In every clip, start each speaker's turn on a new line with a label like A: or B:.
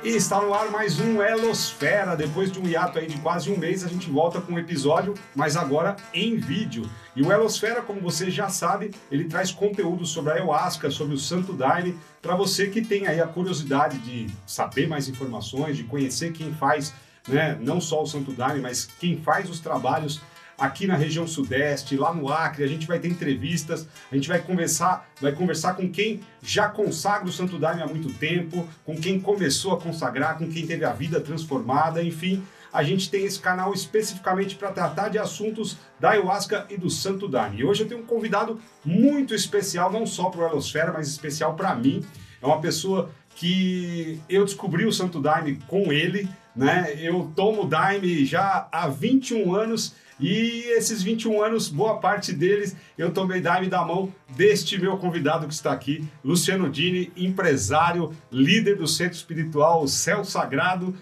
A: E está no ar mais um Elosfera. Depois de um hiato aí de quase um mês, a gente volta com um episódio, mas agora em vídeo. E o Elosfera, como você já sabe, ele traz conteúdo sobre a ayahuasca, sobre o Santo Daime, para você que tem aí a curiosidade de saber mais informações, de conhecer quem faz, né, não só o Santo Daime, mas quem faz os trabalhos aqui na região sudeste, lá no Acre, a gente vai ter entrevistas, a gente vai conversar, vai conversar com quem já consagra o Santo Daime há muito tempo, com quem começou a consagrar, com quem teve a vida transformada, enfim, a gente tem esse canal especificamente para tratar de assuntos da ayahuasca e do Santo Daime. E hoje eu tenho um convidado muito especial, não só para o Elosfera, mas especial para mim. É uma pessoa que eu descobri o Santo Daime com ele, né? Eu tomo Daime já há 21 anos e esses 21 anos, boa parte deles, eu tomei Daime da mão deste meu convidado que está aqui, Luciano Dini, empresário, líder do Centro Espiritual Céu Sagrado.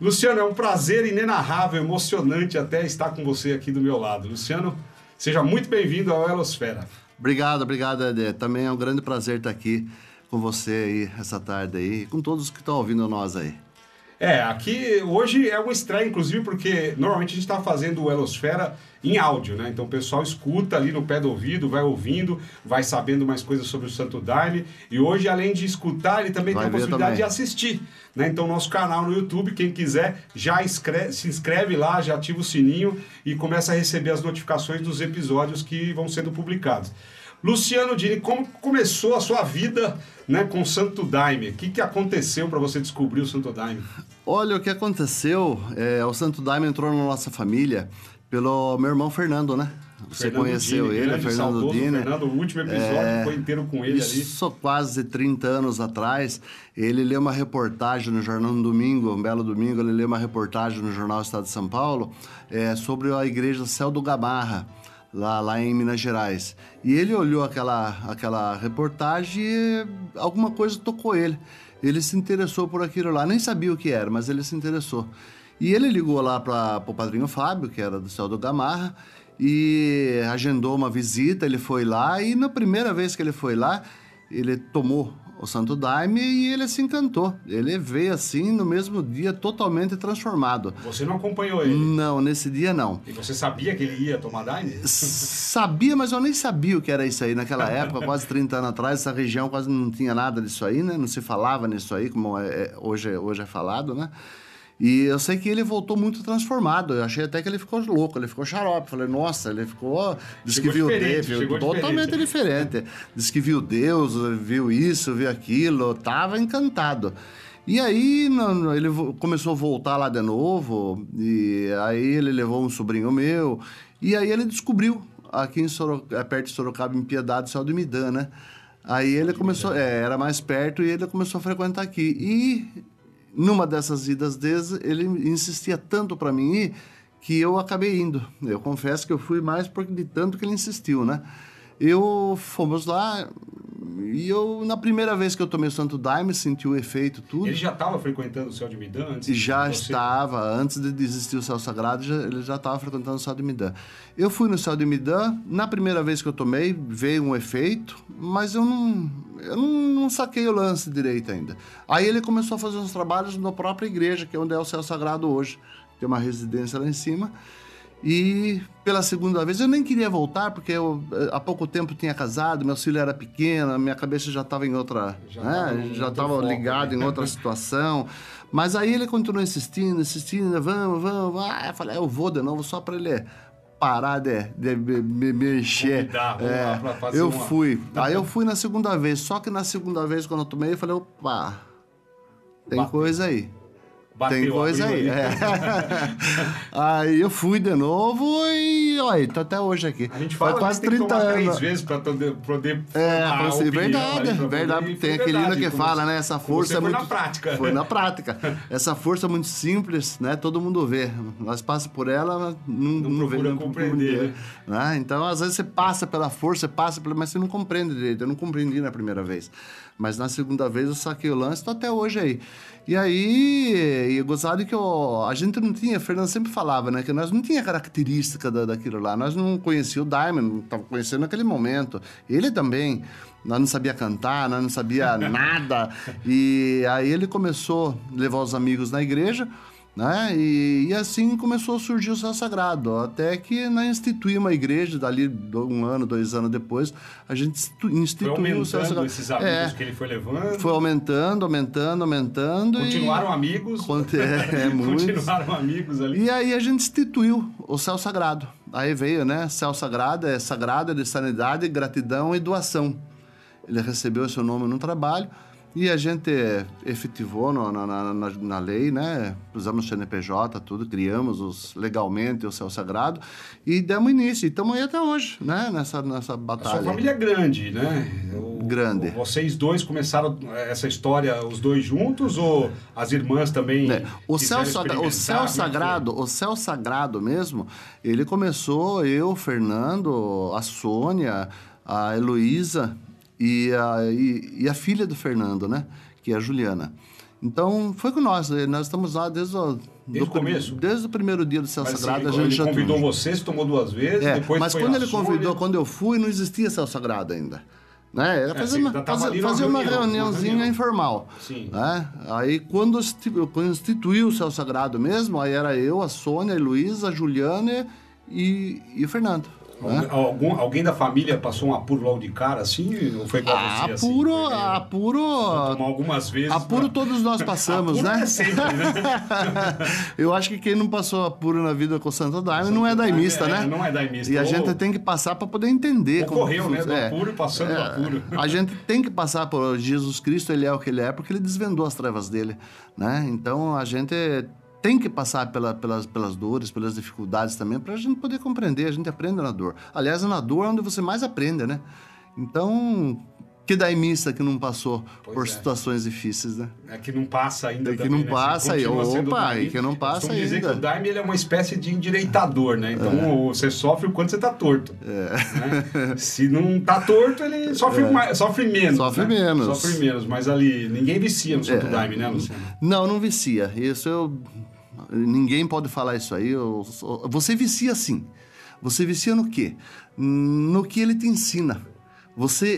A: Luciano, é um prazer inenarrável, emocionante até estar com você aqui do meu lado. Luciano, seja muito bem-vindo ao Elosfera.
B: Obrigado, obrigado, Ede. Também é um grande prazer estar aqui com você aí essa tarde aí, com todos que estão ouvindo nós aí.
A: É, aqui hoje é uma estreia, inclusive, porque normalmente a gente está fazendo o Elosfera em áudio, né? Então o pessoal escuta ali no pé do ouvido, vai ouvindo, vai sabendo mais coisas sobre o Santo Daime. E hoje, além de escutar, ele também
B: Vai
A: tem a possibilidade
B: também.
A: de assistir. Né? Então, nosso canal no YouTube, quem quiser, já escreve- se inscreve lá, já ativa o sininho e começa a receber as notificações dos episódios que vão sendo publicados. Luciano Dini, como começou a sua vida né, com o Santo Daime? O que, que aconteceu para você descobrir o Santo Daime?
B: Olha, o que aconteceu, é, o Santo Daime entrou na nossa família pelo meu irmão Fernando, né? Você
A: Fernando
B: conheceu
A: Dini,
B: ele,
A: grande,
B: Fernando
A: saudoso
B: Dini.
A: Fernando, o último episódio
B: É,
A: foi inteiro com ele ali.
B: Isso quase 30 anos atrás, ele leu uma reportagem no jornal no domingo, um belo domingo, ele leu uma reportagem no jornal Estado de São Paulo é, sobre a igreja Céu do Gamarra, lá, lá em Minas Gerais. E ele olhou aquela, aquela reportagem e alguma coisa tocou ele. Ele se interessou por aquilo lá, nem sabia o que era, mas ele se interessou. E ele ligou lá para o padrinho Fábio, que era do Céu do Gamarra, e agendou uma visita, ele foi lá e na primeira vez que ele foi lá, ele tomou o Santo Daime e ele se encantou. Ele veio assim no mesmo dia totalmente transformado.
A: Você não acompanhou ele.
B: Não, nesse dia não.
A: E você sabia que ele ia tomar Daime?
B: Sabia, mas eu nem sabia o que era isso aí naquela época, quase 30 anos atrás, essa região quase não tinha nada disso aí, né? Não se falava nisso aí, como é- é- hoje, hoje é falado, né? E eu sei que ele voltou muito transformado. Eu achei até que ele ficou louco, ele ficou xarope. Falei, nossa, ele ficou. Diz
A: Chegou
B: que viu
A: diferente,
B: Deus, totalmente diferente. Diz que viu Deus, viu isso, viu aquilo, tava encantado. E aí ele começou a voltar lá de novo, e aí ele levou um sobrinho meu, e aí ele descobriu aqui em Soro, é, perto de Sorocaba, em Piedade, Céu do Midã, né? Aí ele começou, é, era mais perto e ele começou a frequentar aqui. E numa dessas idas dele, ele insistia tanto para mim ir que eu acabei indo. Eu confesso que eu fui mais porque de tanto que ele insistiu, né? Eu fomos lá e eu na primeira vez que eu tomei o Santo Daime senti o efeito tudo.
A: Ele já estava frequentando o céu de Midan antes?
B: Já
A: você?
B: estava, antes de desistir o Céu Sagrado, já- ele já estava frequentando o Céu de Midã. Eu fui no Céu de Midã, na primeira vez que eu tomei, veio um efeito, mas eu não, eu não, não saquei o lance direito ainda. Aí ele começou a fazer uns trabalhos na própria igreja, que é onde é o Céu Sagrado hoje. Tem uma residência lá em cima. E pela segunda vez, eu nem queria voltar, porque eu eh, há pouco tempo tinha casado, meu filho era pequeno, minha cabeça já estava em outra.
A: Já
B: né? estava
A: foco,
B: ligado
A: né?
B: em outra situação. Mas aí ele continuou insistindo, insistindo, vamos, vamos. Ah, eu falei, eu vou de novo só para ele parar de, de me, me mexer.
A: Convidar, vamos fazer
B: eu
A: uma-
B: fui. Aí eu fui na segunda vez, só que na segunda vez, quando eu tomei, eu falei, opa, tem
A: Bateu.
B: coisa aí.
A: Bateu,
B: Tem coisa aí. é. aí eu fui de novo e olha, tô até hoje aqui.
A: A gente fala
B: Faz quase
A: que tem que
B: 30
A: tomar três
B: anos.
A: vezes para poder, poder
B: É,
A: opinião
B: verdade,
A: pra
B: verdade.
A: poder-
B: Tem
A: foi
B: aquele
A: verdade,
B: que fala,
A: você-
B: né? Essa força é
A: foi
B: muito.
A: na prática.
B: Foi na prática. Essa força é muito simples, né? Todo mundo vê. Nós passa por ela, não,
A: Não
B: não, vê, não
A: compreender,
B: compreender, né? Então, às vezes você passa pela força, passa pela, mas você não compreende direito. Eu não compreendi na primeira vez. Mas na segunda vez eu saquei o lance, tô até hoje aí. E aí e gozado que ó, a gente não tinha, a Fernanda sempre falava, né? Que nós não tinha característica da, daquilo lá. Nós não conhecíamos o Diamond, não estava conhecendo naquele momento. Ele também. Nós não sabia cantar, nós não sabia nada. E aí ele começou a levar os amigos na igreja. Né? E, e, assim começou a surgir o céu sagrado, até que nós instituímos uma igreja, dali um ano, dois anos depois, a gente instituiu o céu sagrado.
A: esses amigos é, que ele foi levando?
B: Foi aumentando, aumentando, aumentando.
A: Continuaram e... amigos?
B: É, é,
A: Continuaram amigos ali.
B: E aí a gente instituiu o céu sagrado. Aí veio, né? Céu sagrado é sagrado é de sanidade, gratidão e doação. Ele recebeu esse nome no trabalho. E a gente efetivou no, na, na, na, lei, né? Usamos o CNPJ, tudo, criamos os, legalmente o céu sagrado e demos início. E estamos aí até hoje, né? Nessa, nessa batalha. A
A: sua família é grande, né?
B: O, grande.
A: Vocês dois começaram essa história, os dois juntos, ou as irmãs também? É.
B: O, céu, sagra, o céu sagrado, o céu sagrado mesmo, ele começou eu, Fernando, a Sônia, a Heloísa e a, e, e a filha do Fernando, né? Que é a Juliana. Então, foi com nós. Eh, nós estamos lá desde o,
A: desde o começo?
B: Desde o primeiro dia do Céu mas, Sagrado.
A: Assim, a gente ele convidou tudo. você, você tomou duas vezes, é, depois
B: Mas quando ele convidou, quando eu fui, não existia Céu Sagrado ainda. Né? Era fazer, é, uma, fazer, fazer uma, reunião, reuniãozinha reunião. informal. Sim. Né? Aí, quando instituiu o Céu Sagrado mesmo, aí era eu, a Sônia, a Luísa, a Juliana e, e o Fernando.
A: Né? Algum, alguém da família passou um apuro logo de cara, assim? Ou foi igual
B: ah,
A: você,
B: assim? Apuro, apuro...
A: algumas vezes...
B: Apuro pra... todos nós passamos,
A: né?
B: É
A: sempre, né?
B: Eu acho que quem não passou apuro na vida com o Santo Daime não é daimista,
A: é,
B: né?
A: Não é daimista.
B: E a gente tem que passar para poder entender.
A: Ocorreu, como... né? Do é, apuro passando é, apuro.
B: A gente tem que passar por Jesus Cristo, ele é o que ele é, porque ele desvendou as trevas dele, né? Então, a gente tem que passar pela, pelas, pelas dores, pelas dificuldades também, para a gente poder compreender. A gente aprende na dor. Aliás, é na dor é onde você mais aprende, né? Então, que daí missa que não passou pois por é. situações difíceis, né?
A: É que não passa ainda.
B: É que não
A: né?
B: passa aí. Opa, é que não passa ainda.
A: dizer que o Daime ele é uma espécie de endireitador, né? Então é. você sofre o quanto você tá torto. É. Né? Se não tá torto, ele sofre, é. mais, sofre menos.
B: Sofre
A: né?
B: menos.
A: Sofre menos, mas ali ninguém vicia no Santo é. Daime, né, Luciano?
B: Não, não vicia. Isso eu Ninguém pode falar isso aí. Você vicia sim. Você vicia no quê? No que ele te ensina. Você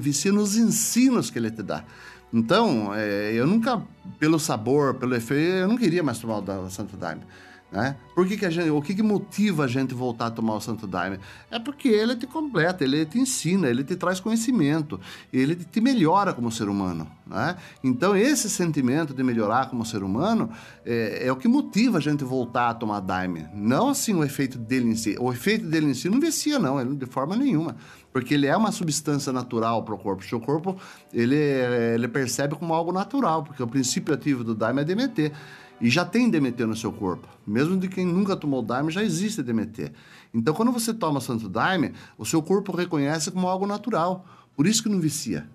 B: vicia nos ensinos que ele te dá. Então, é, eu nunca, pelo sabor, pelo efeito, eu não queria mais tomar o da Santo Daime. Né? Por que, que a gente, o que, que motiva a gente voltar a tomar o Santo Daime? É porque ele te completa, ele te ensina, ele te traz conhecimento, ele te melhora como ser humano. Né? Então, esse sentimento de melhorar como ser humano é, é, o que motiva a gente voltar a tomar Daime. Não assim o efeito dele em si. O efeito dele em si não vicia, não, ele, de forma nenhuma. Porque ele é uma substância natural para o corpo. O seu corpo ele, ele percebe como algo natural, porque o princípio ativo do Daime é DMT. E já tem DMT no seu corpo. Mesmo de quem nunca tomou Daime, já existe DMT. Então, quando você toma Santo Daime, o seu corpo reconhece como algo natural. Por isso que não vicia.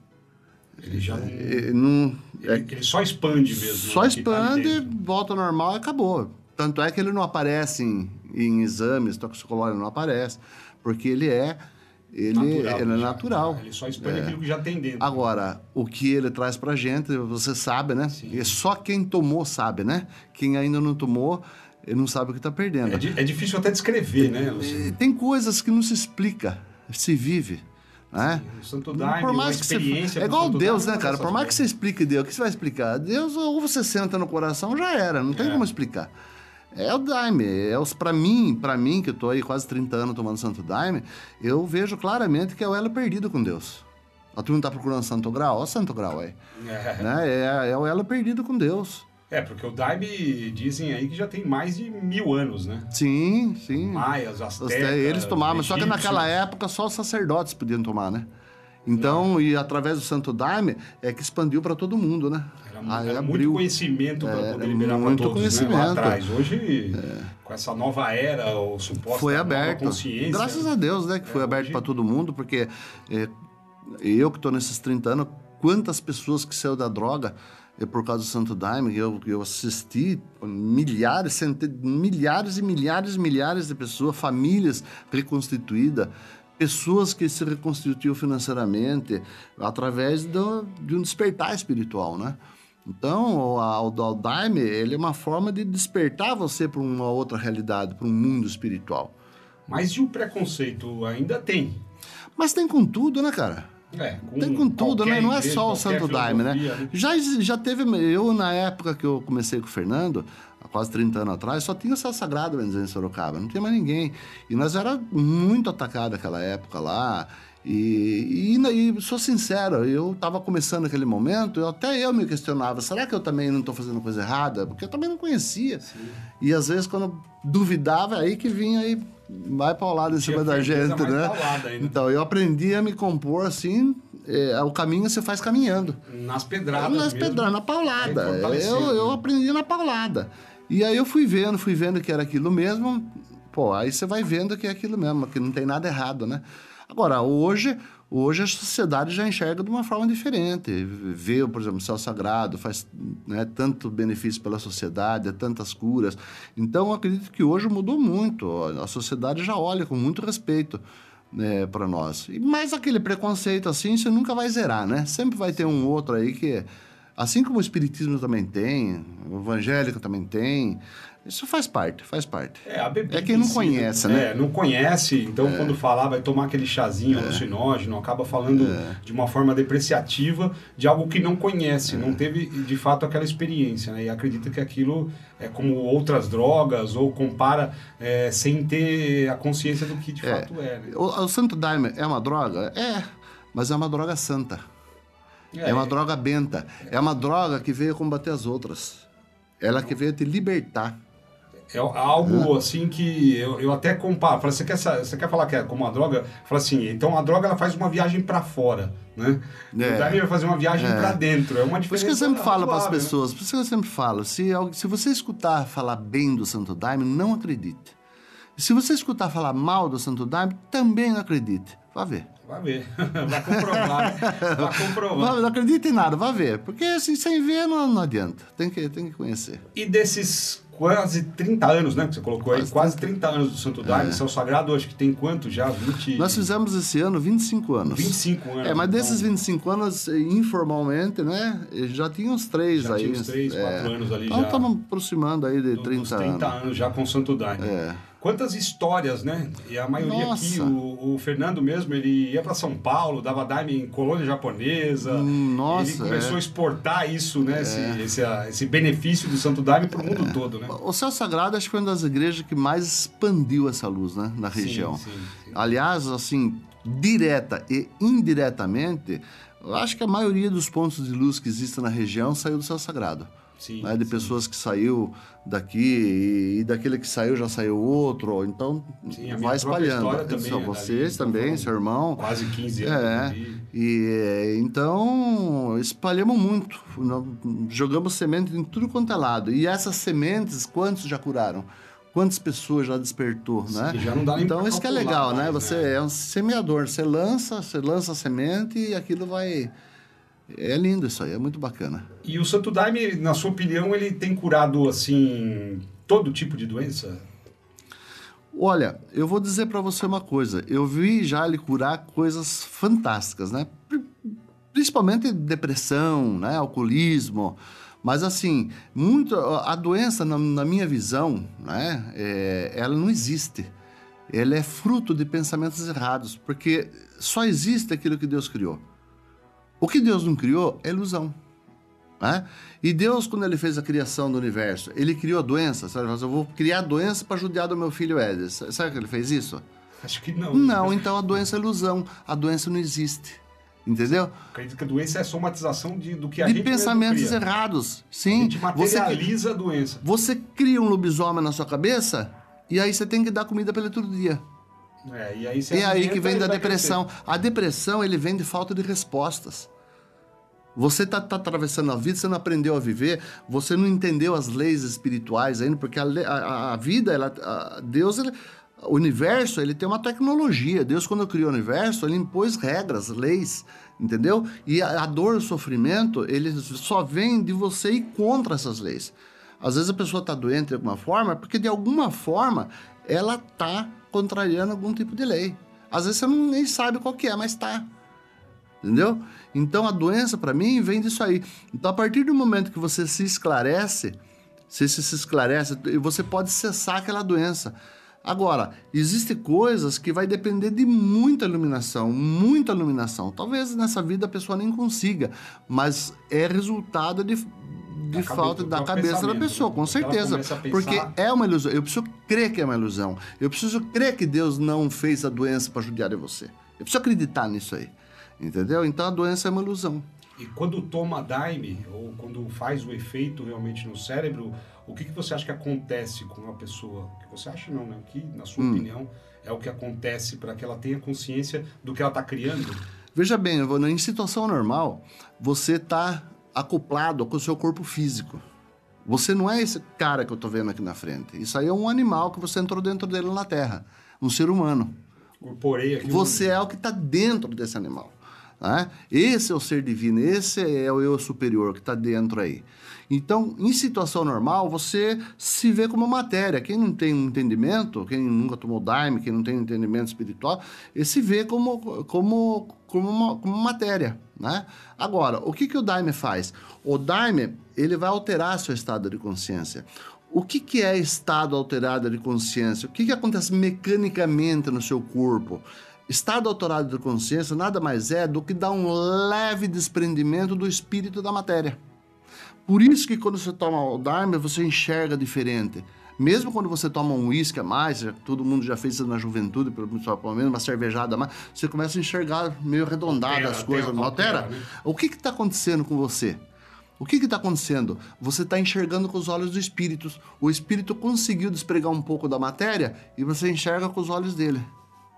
A: Ele já não. É, não ele, é, ele, só expande mesmo.
B: Só tá expande, tá volta ao normal e acabou. Tanto é que ele não aparece em, em exames toxicológicos, não aparece. Porque ele é ele, natural, ele é natural.
A: Ele só expande é. aquilo que já tem dentro.
B: Agora, o que ele traz pra gente, você sabe, né? Sim. E só quem tomou sabe, né? Quem ainda não tomou, ele não sabe o que está perdendo.
A: É, é, difícil até descrever, né,
B: Luciano? Tem coisas que não se explica, se vive. Né?
A: Sim, o Santo Daime, Por mais que você,
B: É igual Deus, né, cara? Por mais que você explique Deus, o que você vai explicar? Deus, ou você senta no coração, já era, não tem é. como explicar. É o Daime. É os, pra mim, para mim, que eu tô aí quase 30 anos tomando Santo Daime, eu vejo claramente que é o elo perdido com Deus. A turma tá procurando Santo Grau, ó Santo Grau aí. É. Né? É, é o elo perdido com Deus.
A: É, porque o Daime dizem aí que já tem mais de mil anos, né?
B: Sim, sim.
A: Maias, astecas,
B: Eles tomavam, só que naquela época só os sacerdotes podiam tomar, né? Então, e através do Santo Daime, é que expandiu para todo mundo, né?
A: Era, Aí era abriu, muito conhecimento para é, poder liberar para todos, conhecimento. Né? Lá atrás. Hoje, é. com essa nova era, ou suposta
B: foi aberto.
A: consciência...
B: Graças a Deus, né? Que foi é, aberto hoje... para todo mundo, porque é, eu que estou nesses 30 anos, quantas pessoas que saiu da droga é por causa do Santo Daime, eu, eu assisti milhares, cent... milhares e milhares e milhares de pessoas, famílias reconstituídas, pessoas que se reconstituíram financeiramente através do, de um despertar espiritual, né? Então, o, Daime, ele é uma forma de despertar você para uma outra realidade, para um mundo espiritual.
A: Mas e o preconceito ainda tem?
B: Mas tem com tudo, né, cara?
A: É, com
B: tem com tudo, né? Não é só o Santo Daime, né?
A: né?
B: Já, já teve, eu na época que eu comecei com o Fernando, há quase 30 anos atrás, só tinha o Céu Sagrado, em Sorocaba, não tinha mais ninguém. E nós era muito atacado naquela época lá. E, e, e sou sincero, eu estava começando aquele momento, eu, até eu me questionava, será que eu também não estou fazendo coisa errada? Porque eu também não conhecia.
A: Sim.
B: E às vezes quando duvidava, aí que vinha aí, vai para o lado em cima da gente, né?
A: paulada.
B: Então, eu aprendi a me compor assim, é, o caminho você faz caminhando.
A: Nas pedradas
B: Nas
A: mesmo.
B: pedradas, na paulada. Eu, eu
A: né?
B: aprendi na paulada. E aí eu fui vendo, fui vendo que era aquilo mesmo. Pô, aí você vai vendo que é aquilo mesmo, que não tem nada errado, né? Agora, hoje, hoje a sociedade já enxerga de uma forma diferente. Vê, por exemplo, o céu sagrado, faz né, tanto benefício pela sociedade, é tantas curas. Então, acredito que hoje mudou muito. A sociedade já olha com muito respeito né, para nós. Mas aquele preconceito assim, você nunca vai zerar, né? Sempre vai ter um outro aí que, assim como o espiritismo também tem, o evangélico também tem, isso faz parte, faz parte.
A: É, a bebida
B: É quem não
A: si,
B: conhece, né?
A: É, não conhece, então quando falar vai tomar aquele chazinho alucinógeno, acaba falando de uma forma depreciativa de algo que não conhece, não teve de fato aquela experiência, né? E acredita que aquilo é como outras drogas ou compara é, sem ter a consciência do que de
B: É.
A: fato é. né?
B: O, o Santo Daime é uma droga? É, mas é uma droga santa. É, uma droga benta. É uma droga que veio combater as outras. Ela que veio te libertar.
A: É algo assim que eu, eu até comparo. Falo, você, quer, você quer falar que é como uma droga? Fala assim, então a droga ela faz uma viagem para fora, né?
B: É.
A: O Daime vai fazer uma viagem para dentro. É uma
B: Por
A: diferença
B: isso que eu sempre falo para as
A: razoável, né?
B: pessoas, por isso que eu sempre falo, se, se você escutar falar bem do Santo Daime, não acredite. Se você escutar falar mal do Santo Daime, também não acredite. Vá ver.
A: Vai ver. Vai comprovar. né? Vai comprovar.
B: Não acredite em nada, vá ver. Porque assim, sem ver não, não adianta. Tem que, tem que conhecer.
A: E desses quase 30 anos, né? Que você colocou aí,
B: Quase
A: quase 30 anos do Santo Daime. Céu Sagrado, acho que tem quanto já? 20...
B: É. Nós fizemos esse ano 25 anos.
A: 25 anos.
B: É, mas
A: então,
B: desses 25 anos, eh, informalmente, né? eh, Já tinha uns três
A: Já
B: aí.
A: tinha uns três,
B: é.
A: quatro anos ali
B: então,
A: já.
B: estamos aproximando aí de
A: dos
B: 30,
A: 30
B: anos.
A: anos já com o Santo Daime.
B: É.
A: Quantas histórias, né? E a maioria aqui,
B: Nossa.
A: o, o Fernando mesmo, ele ia para São Paulo, dava daime em colônia japonesa.
B: Hum, nossa,
A: ele começou
B: é.
A: a exportar isso, né? Esse, esse, ah, esse benefício do Santo Daime para o mundo todo, né?
B: O Céu Sagrado acho que foi uma das igrejas que mais expandiu essa luz, né? Na região.
A: sim, sim.
B: Aliás, assim, direta e indiretamente, eu acho que a maioria dos pontos de luz que existem na região saiu do Céu Sagrado.
A: Sim,
B: né, de
A: sim.
B: pessoas que saiu daqui e, daquele que saiu já saiu outro, então
A: Sim,
B: vai espalhando.
A: também
B: Só
A: é
B: vocês
A: então
B: também, seu irmão.
A: Quase 15 anos.
B: É, e eh, então espalhamos muito, jogamos semente em tudo quanto é lado. E essas sementes, quantos já curaram? Quantas pessoas já despertou, né?
A: já não dá nem
B: então isso que é legal, né?
A: mais,
B: Você
A: né?
B: é um semeador, você lança, você lança a semente e aquilo vai. É lindo isso aí, é muito bacana.
A: E o Santo Daime, na sua opinião, ele tem curado, assim, todo tipo de doença?
B: Olha, eu vou dizer para você uma coisa. Eu vi já ele curar coisas fantásticas, né? Pri- Principalmente depressão, né? Alcoolismo. Mas assim, muito a doença na, na minha visão, né? é, ela não existe. Ela é fruto de pensamentos errados, porque só existe aquilo que Deus criou. O que Deus não criou é ilusão. Né? E Deus, quando ele fez a criação do universo, ele criou a doença. Sabe? Assim, Eu vou criar a doença para judiar do meu filho Éder. Sabe que ele fez isso?
A: Acho que não.
B: Não, então a doença é ilusão. A doença não existe. Entendeu?
A: Acredito que a doença é a somatização de, do que a
B: De
A: gente
B: pensamentos errados.
A: A
B: Sim.
A: gente
B: Você,
A: materializa a doença.
B: você cria um lobisomem na sua cabeça e aí você tem que dar comida para ele todo dia.
A: É, e aí,
B: E aí que vem da depressão. A depressão, ele vem de falta de respostas. Você tá, tá atravessando a vida, você não aprendeu a viver, você não entendeu as leis espirituais ainda, porque a, a- a vida, ela, a- Deus, ele- o universo, ele tem uma tecnologia. Deus, quando criou o universo, ele impôs regras, leis, entendeu? E a, a dor, o sofrimento, ele só vem de você ir contra essas leis. Às vezes a pessoa está doente de alguma forma, porque de alguma forma ela está contrariando algum tipo de lei. Às vezes você não, nem sabe qual que é, mas está. Entendeu? Então a doença para mim vem disso aí. Então a partir do momento que você se esclarece, você se esclarece, você pode cessar aquela doença. Agora, existem coisas que vai depender de muita iluminação, muita iluminação. Talvez nessa vida a pessoa nem consiga, mas é resultado de, de da falta da cabeça da pessoa, com certeza. Porque é uma ilusão. Eu preciso crer que é uma ilusão. Eu preciso crer que Deus não fez a doença para judiar de você. Eu preciso acreditar nisso aí. Entendeu? Então a doença é uma ilusão.
A: E quando toma Daime, ou quando faz o efeito realmente no cérebro, o que, que você acha que acontece com uma pessoa? Que você acha não, né? Que, na sua hum. opinião, é o que acontece para que ela tenha consciência do que ela está criando?
B: Veja bem, em situação normal, você está acoplado com o seu corpo físico. Você não é esse cara que eu estou vendo aqui na frente. Isso aí é um animal que você entrou dentro dele na Terra. Um ser humano.
A: Corporei aqui.
B: Você é o que está dentro desse animal. Né? Esse é o ser divino, esse é o eu superior que está dentro aí. Então, em situação normal, você se vê como matéria. Quem não tem um entendimento, quem nunca tomou Daime, quem não tem um entendimento espiritual, ele se vê como, como, como, uma, como matéria. Né? Agora, o que, que o Daime faz? O Daime ele vai alterar seu estado de consciência. O que, que é estado alterado de consciência? O que, que acontece mecanicamente no seu corpo? Estado alterado de consciência nada mais é do que dar um leve desprendimento do espírito da matéria. Por isso que quando você toma o Dharma, você enxerga diferente. Mesmo quando você toma um uísque a mais, todo mundo já fez isso na juventude, pelo menos uma cervejada a mais, você começa a enxergar meio arredondada as coisas, não altera? altera né? O que está acontecendo com você? O que está acontecendo? Você está enxergando com os olhos do espírito. O espírito conseguiu despregar um pouco da matéria e você enxerga com os olhos dele.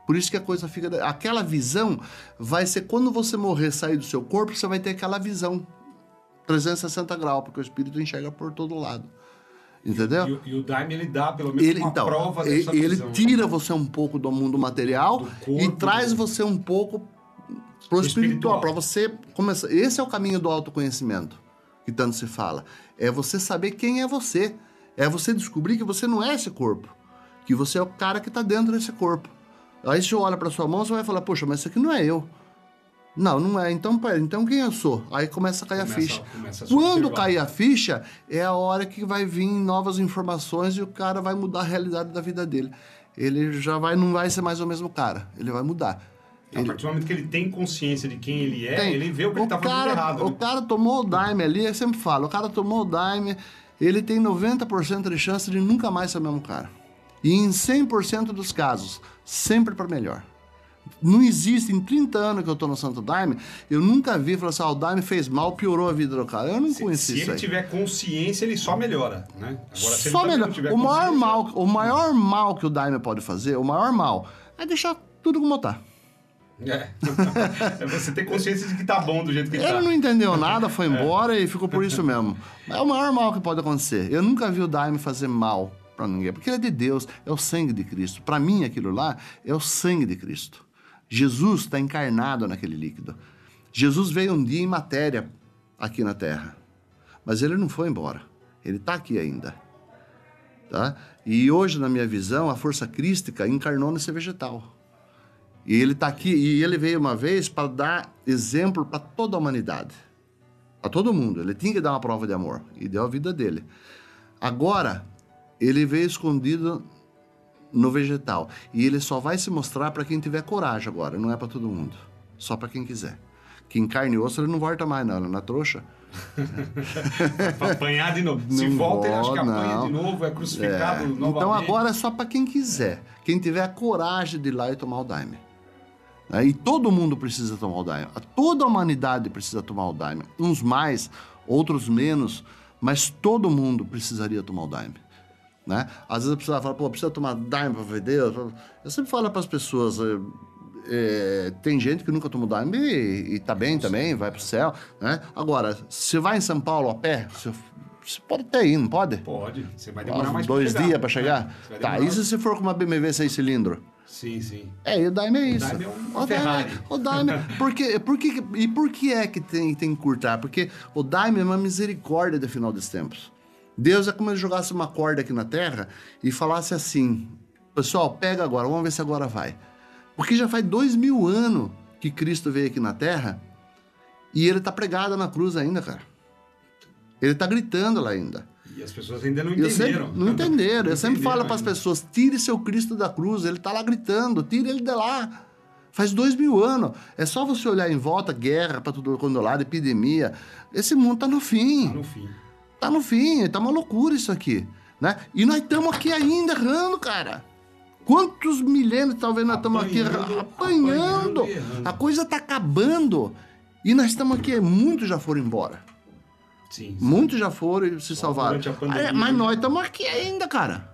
B: Por isso que a coisa fica. Aquela visão vai ser quando você morrer, sair do seu corpo, você vai ter aquela visão 360 graus, porque o espírito enxerga por todo lado. Entendeu?
A: E, e, e o Daime ele dá pelo menos ele, uma então, prova dessa
B: ele, visão. Ele tira você um pouco do mundo material do corpo, e traz você um pouco pro espiritual, para você começar. Esse é o caminho do autoconhecimento que tanto se fala. É você saber quem é você. É você descobrir que você não é esse corpo, que você é o cara que está dentro desse corpo. Aí você olha para sua mão, você vai falar, poxa, mas isso aqui não é eu. Não, não é. Então, pera, então quem eu sou? Aí começa a cair começa, a ficha. A Quando cair a ficha, é a hora que vai vir novas informações e o cara vai mudar a realidade da vida dele. Ele já vai, não vai ser mais o mesmo cara. Ele vai mudar.
A: A partir do momento que ele tem consciência de quem ele é, tem. ele vê o que o ele está fazendo errado.
B: O né? cara tomou o Daime ali, eu sempre falo, o cara tomou o Daime, ele tem 90% de chance de nunca mais ser o mesmo cara. E em 100% dos casos, sempre para melhor. Não existe, em 30 anos que eu estou no Santo Daime, eu nunca vi falar assim, ah, o Daime fez mal, piorou a vida do cara. Eu não se, conheci
A: se
B: isso.
A: Se ele tiver consciência, ele só melhora, né?
B: Agora, se só ele melhora. O maior, mal, o maior mal que o Daime pode fazer, o maior mal, é deixar tudo como está.
A: É. é você ter consciência de que tá bom do jeito que
B: ele
A: tá.
B: Ele não entendeu nada, foi é. embora é. e ficou por isso mesmo. É o maior mal que pode acontecer. Eu nunca vi o Daime fazer mal para ninguém, porque ele é de Deus, é o sangue de Cristo. Para mim, aquilo lá é o sangue de Cristo. Jesus está encarnado naquele líquido. Jesus veio um dia em matéria aqui na Terra, mas ele não foi embora. Ele está aqui ainda. Tá? E hoje, na minha visão, a força crística encarnou nesse vegetal. E ele está aqui, e ele veio uma vez para dar exemplo para toda a humanidade. Para todo mundo. Ele tinha que dar uma prova de amor. E deu a vida dele. Agora, ele veio escondido no vegetal. E ele só vai se mostrar para quem tiver coragem agora, não é para todo mundo. Só para quem quiser. Quem carne e osso, ele não volta mais, não, na trouxa.
A: para apanhar de novo. Se não volta, ele acha que apanha não. de novo, é crucificado é. novamente.
B: Então agora é só para quem quiser. Quem tiver a coragem de ir lá e tomar o daime. Né? E todo mundo precisa tomar o daime. Toda a humanidade precisa tomar o daime. Uns mais, outros menos, mas todo mundo precisaria tomar o daime. Né? Às vezes a pessoa fala, pô, precisa tomar daime para ver Deus. Eu sempre falo para as pessoas, é, é, tem gente que nunca tomou daime e, e tá bem também, vai pro céu, né? Agora, se vai em São Paulo a pé, você, você pode até ir, não pode?
A: Pode, você vai demorar mais
B: Dois dias para chegar? É, tá, e se for com uma BMW 6 cilindros?
A: Sim, sim.
B: É, e o Daime é isso.
A: O Daime é um o Ferrari. Daime,
B: o Daime, porque, porque, e por que é que tem, tem que curtar? Porque o Daime é uma misericórdia do final dos tempos. Deus é como se jogasse uma corda aqui na terra e falasse assim: pessoal, pega agora, vamos ver se agora vai. Porque já faz dois mil anos que Cristo veio aqui na terra E ele tá pregado na cruz ainda, cara. Ele tá gritando lá ainda.
A: E as pessoas ainda não
B: Eu sempre-
A: entenderam.
B: não entenderam. Eu sempre falo para as pessoas: tire seu Cristo da cruz. Ele tá lá gritando, tire ele de lá. Faz dois mil anos. É só você olhar em volta, guerra para tudo quando é lado, epidemia. Esse mundo tá no fim.
A: Tá no fim.
B: Tá no fim, tá uma loucura isso aqui, né? E nós estamos aqui ainda errando, cara. Quantos milênios talvez nós estamos aqui
A: Apanhando,
B: apanhando? A coisa tá acabando. E nós estamos aqui, muitos já foram embora.
A: Sim.
B: Muitos já foram e se salvaram.
A: durante a pandemia,
B: Ah, Mas
A: né?
B: nós estamos aqui ainda, cara.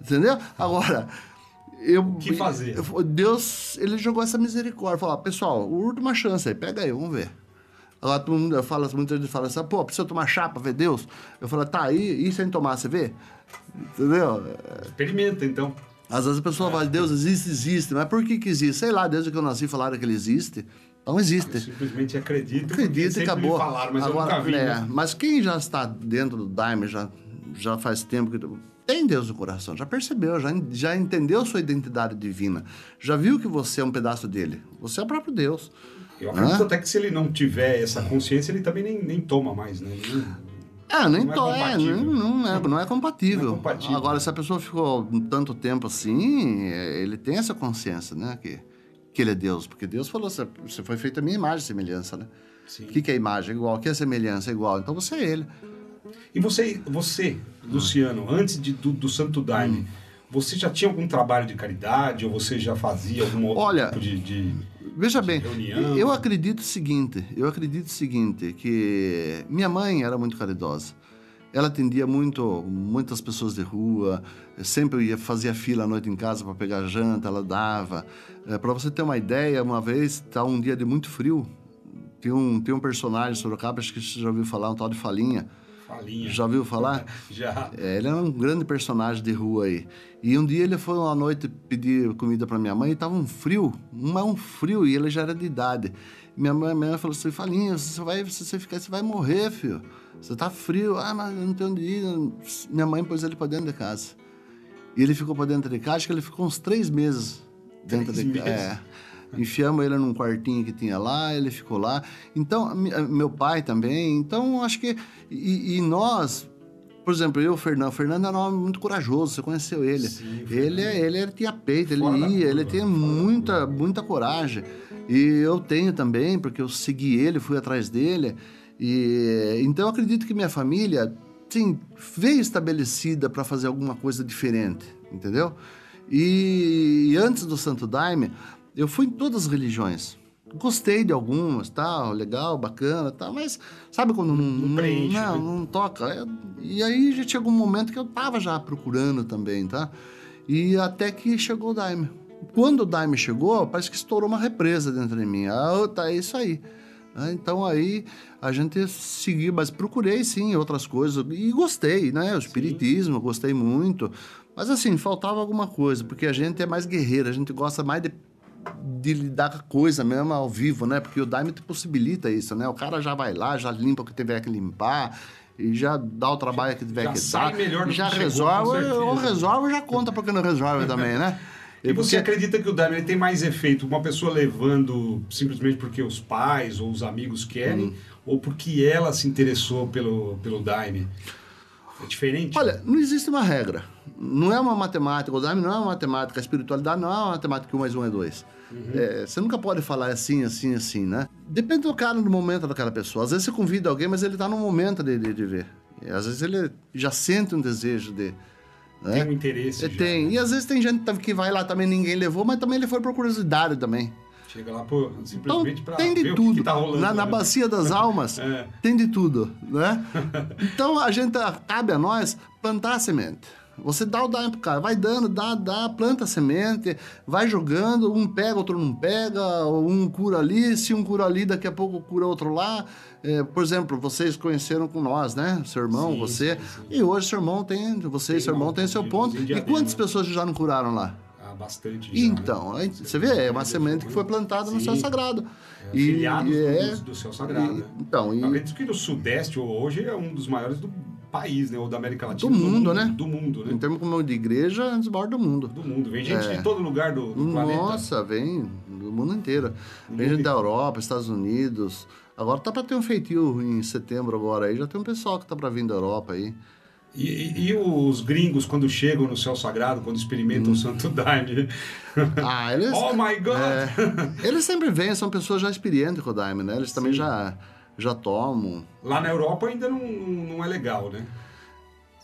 B: Entendeu? Agora, eu.
A: O que fazer?
B: eu- Deus, ele jogou essa misericórdia. Falou, pessoal, última chance aí, pega aí, vamos ver. Agora todo mundo fala, muita gente fala assim, pô, precisa tomar chá pra ver Deus? Eu falo, tá, e, e sem tomar, você vê? Entendeu?
A: Experimenta, então.
B: Às vezes a pessoa fala, Deus existe, existe, mas por que que existe? Sei lá, desde que eu nasci falaram que ele existe. Então
A: Eu
B: existe.
A: simplesmente acredito. porque
B: Acredita e acabou.
A: Falaram, mas
B: Agora,
A: eu vi.
B: é,
A: né?
B: Mas quem já está dentro do Daime já, já faz tempo que tem Deus no coração, já percebeu, já, já entendeu sua identidade divina, já viu que você é um pedaço dele. Você é o próprio Deus.
A: Eu acredito
B: Hã?
A: até que se ele não tiver essa consciência, ele também nem, nem toma mais, né? Ele
B: Ah, nem
A: Não é
B: é, não, não é, não é compatível.
A: Não é compatível.
B: Agora, se a pessoa ficou tanto tempo assim, é, ele tem essa consciência, né? Que, que ele é Deus. Porque Deus falou, você foi feito a minha imagem e semelhança, né?
A: Sim.
B: O que, que é imagem? É igual. O que é semelhança? É igual. Então você é ele.
A: E você, você Luciano, antes de, do, do Santo Daime,
B: Hum.
A: você já tinha algum trabalho de caridade ou você já fazia algum outro
B: Olha,
A: tipo de, de-
B: Veja bem,
A: reunião.
B: eu acredito o seguinte, eu acredito o seguinte, que minha mãe era muito caridosa. Ela atendia muito, muitas pessoas de rua, sempre eu ia fazia fila à noite em casa para pegar janta, ela dava. para você ter uma ideia, uma vez, tá um dia de muito frio, tem um, tem um personagem em Sorocaba, acho que você já ouviu falar, um tal de Falinha.
A: Falinha?
B: Já ouviu falar?
A: Já.
B: É, ele era um grande personagem de rua aí. E um dia ele foi uma noite pedir comida para minha mãe e tava um frio, um, um frio, e ele já era de idade. Minha mãe, minha mãe falou assim, Falinha, você vai, se você ficar, você vai morrer, filho. Você tá frio. Ah, mas eu não tenho onde ir. Minha mãe pôs ele para dentro de casa. E ele ficou para dentro de casa, acho que ele ficou uns três meses dentro
A: Três
B: de casa. É. Enfiamos ele num quartinho que tinha lá, ele ficou lá. Então, mi- meu pai também. Então, acho que. E, e nós, por exemplo, eu, o Fernando. O Fernando era um homem muito corajoso, você conheceu ele.
A: Sim,
B: ele, é- ele, ele tinha peito, ele
A: Fora
B: ia, ele tinha muita, muita coragem. E eu tenho também, porque eu segui ele, fui atrás dele. E então eu acredito que minha família, sim, veio estabelecida para fazer alguma coisa diferente, entendeu? E, antes do Santo Daime, eu fui em todas as religiões. Gostei de algumas, tal, legal, bacana, tal, mas sabe quando não, não,
A: preenche,
B: não,
A: né?
B: não toca? É, e aí já chegou um momento que eu tava já procurando também, tá? E até que chegou o Daime. Quando o Daime chegou, parece que estourou uma represa dentro de mim. Ah, tá, é isso aí. Ah, Então aí a gente seguiu, mas procurei sim outras coisas e gostei, né? O espiritismo, gostei muito. Mas assim, faltava alguma coisa, porque a gente é mais guerreiro, a gente gosta mais de, de lidar com a coisa mesmo ao vivo, né? Porque o Daime te possibilita isso, né? O cara já vai lá, já limpa o que tiver que limpar. E já dá o trabalho que tiver
A: já
B: que
A: sai
B: dar.
A: melhor do
B: já
A: que
B: resolve, ou resolve, já conta porque não resolve também, né?
A: E você
B: Porque-
A: acredita que o Daime tem mais efeito uma pessoa levando simplesmente porque os pais ou os amigos querem,
B: Hum.
A: ou porque ela se interessou pelo, pelo Daime? É diferente?
B: Olha, não existe uma regra. Não é uma matemática. O Daime não é uma matemática. A espiritualidade não é uma matemática que um mais um é dois. É, você nunca pode falar assim, assim, assim, né? Depende do cara, do momento daquela pessoa. Às vezes você convida alguém, mas ele está no momento de, de, de ver. E às vezes ele já sente um desejo de... Né?
A: tem um interesse.
B: É,
A: já,
B: tem.
A: né?
B: E às vezes tem gente que vai lá também, ninguém levou, mas também ele foi por curiosidade também.
A: Chega lá por,
B: Então,
A: simplesmente para
B: tem de tudo.
A: tá rolando.
B: na, na
A: né?
B: bacia das almas,
A: É.
B: tem de tudo, né? Então, a gente, cabe a nós plantar a semente. Você dá o daim pro cara, vai dando, dá, dá, planta a semente, vai jogando, um pega, outro não pega, um cura ali, se um cura ali, daqui a pouco cura outro lá. É, por exemplo, vocês conheceram com nós, né? Seu irmão,
A: Sim,
B: você.
A: sim, sim.
B: E hoje seu irmão tem, você e seu irmão tem seu ponto. E quantas pessoas já não curaram lá?
A: Bastante já,
B: Então,
A: né?
B: você vê, é uma semente que foi plantada no céu sagrado.
A: É, Filiados
B: é-
A: do, do céu sagrado.
B: e-
A: né?
B: então, e-
A: acredito que no Sudeste hoje é um dos maiores do país, né? Ou da América Latina.
B: Do mundo, né?
A: Do mundo, né?
B: Em termos como de igreja, é um dos maiores do mundo.
A: Do mundo. Vem gente
B: É.
A: de todo lugar do, do planeta.
B: Nossa, vem do mundo inteiro. Vem gente da Europa, Estados Unidos. Agora tá para ter um feitio em setembro agora aí. Já tem um pessoal que tá para vir da Europa aí.
A: E, e, os gringos, quando chegam no céu sagrado, quando experimentam hum. o Santo Daime?
B: Ah, eles...
A: oh my God! É,
B: eles sempre vêm, são pessoas já experientes com o Daime, né? Eles também já, já tomam.
A: Lá na Europa ainda não, não é legal, né?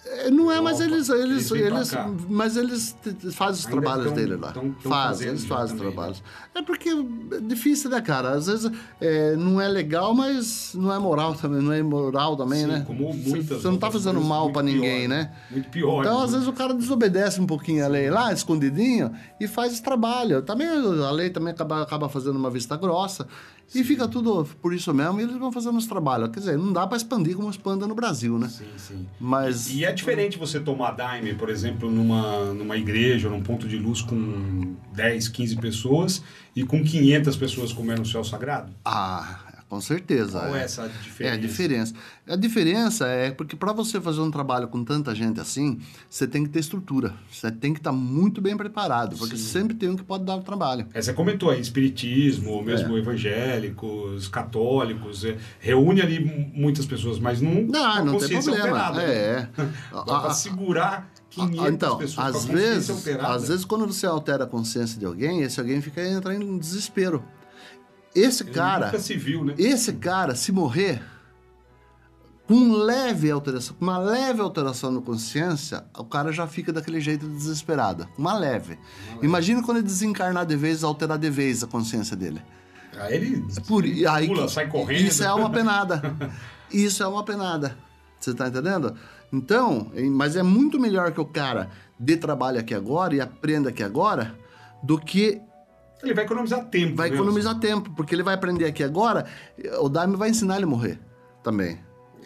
B: É, não é, mas eles, eles, eles, mas eles fazem os Ainda trabalhos tão, dele lá. Tão, tão fazem, eles fazem os né? trabalhos. Né? É porque é difícil, né, cara? Às vezes é, não é legal, mas não é moral também, não é moral também,
A: Sim,
B: né?
A: Como muitas
B: Você não tá fazendo mal para ninguém,
A: pior,
B: né?
A: Muito pior.
B: Então, às vezes o cara desobedece um pouquinho a lei lá, escondidinho, e faz esse trabalho. Também a lei também acaba, acaba fazendo uma vista grossa. E fica tudo por isso mesmo e eles vão fazendo os trabalhos. Quer dizer, não dá para expandir como expanda no Brasil, né?
A: Sim, sim.
B: Mas...
A: E, e, é diferente você tomar daime, por exemplo, numa, numa igreja, num ponto de luz com 10, 15 pessoas e com 500 pessoas comendo o céu sagrado?
B: Ah, com certeza.
A: Qual é, é essa diferença?
B: É a diferença. A diferença é porque para você fazer um trabalho com tanta gente assim, você tem que ter estrutura. Você tem que estar tá muito bem preparado, porque Sim. sempre tem um que pode dar o trabalho.
A: É, você comentou aí, espiritismo, mesmo é. evangélicos, católicos, é, reúne ali muitas pessoas, mas não,
B: não, não tem problema. Alterada,
A: é. Né? para segurar 500
B: então,
A: pessoas
B: às vezes, às vezes quando você altera a consciência de alguém, esse alguém fica entrando em desespero. Esse Ele cara.
A: se viu, né?
B: Esse cara, se morrer, com leve alteração, uma leve alteração na consciência, o cara já fica daquele jeito desesperado. Uma leve. Uma leve. Imagina quando ele desencarnar de vez, alterar de vez a consciência dele.
A: Aí ele
B: Por, aí,
A: pula, sai correndo.
B: Isso é uma penada. isso é uma penada. Você tá entendendo? Então, mas é muito melhor que o cara dê trabalho aqui agora e aprenda aqui agora do que
A: ele vai economizar tempo.
B: Vai mesmo. economizar tempo, porque ele vai aprender aqui agora, o Daime vai ensinar ele a morrer também.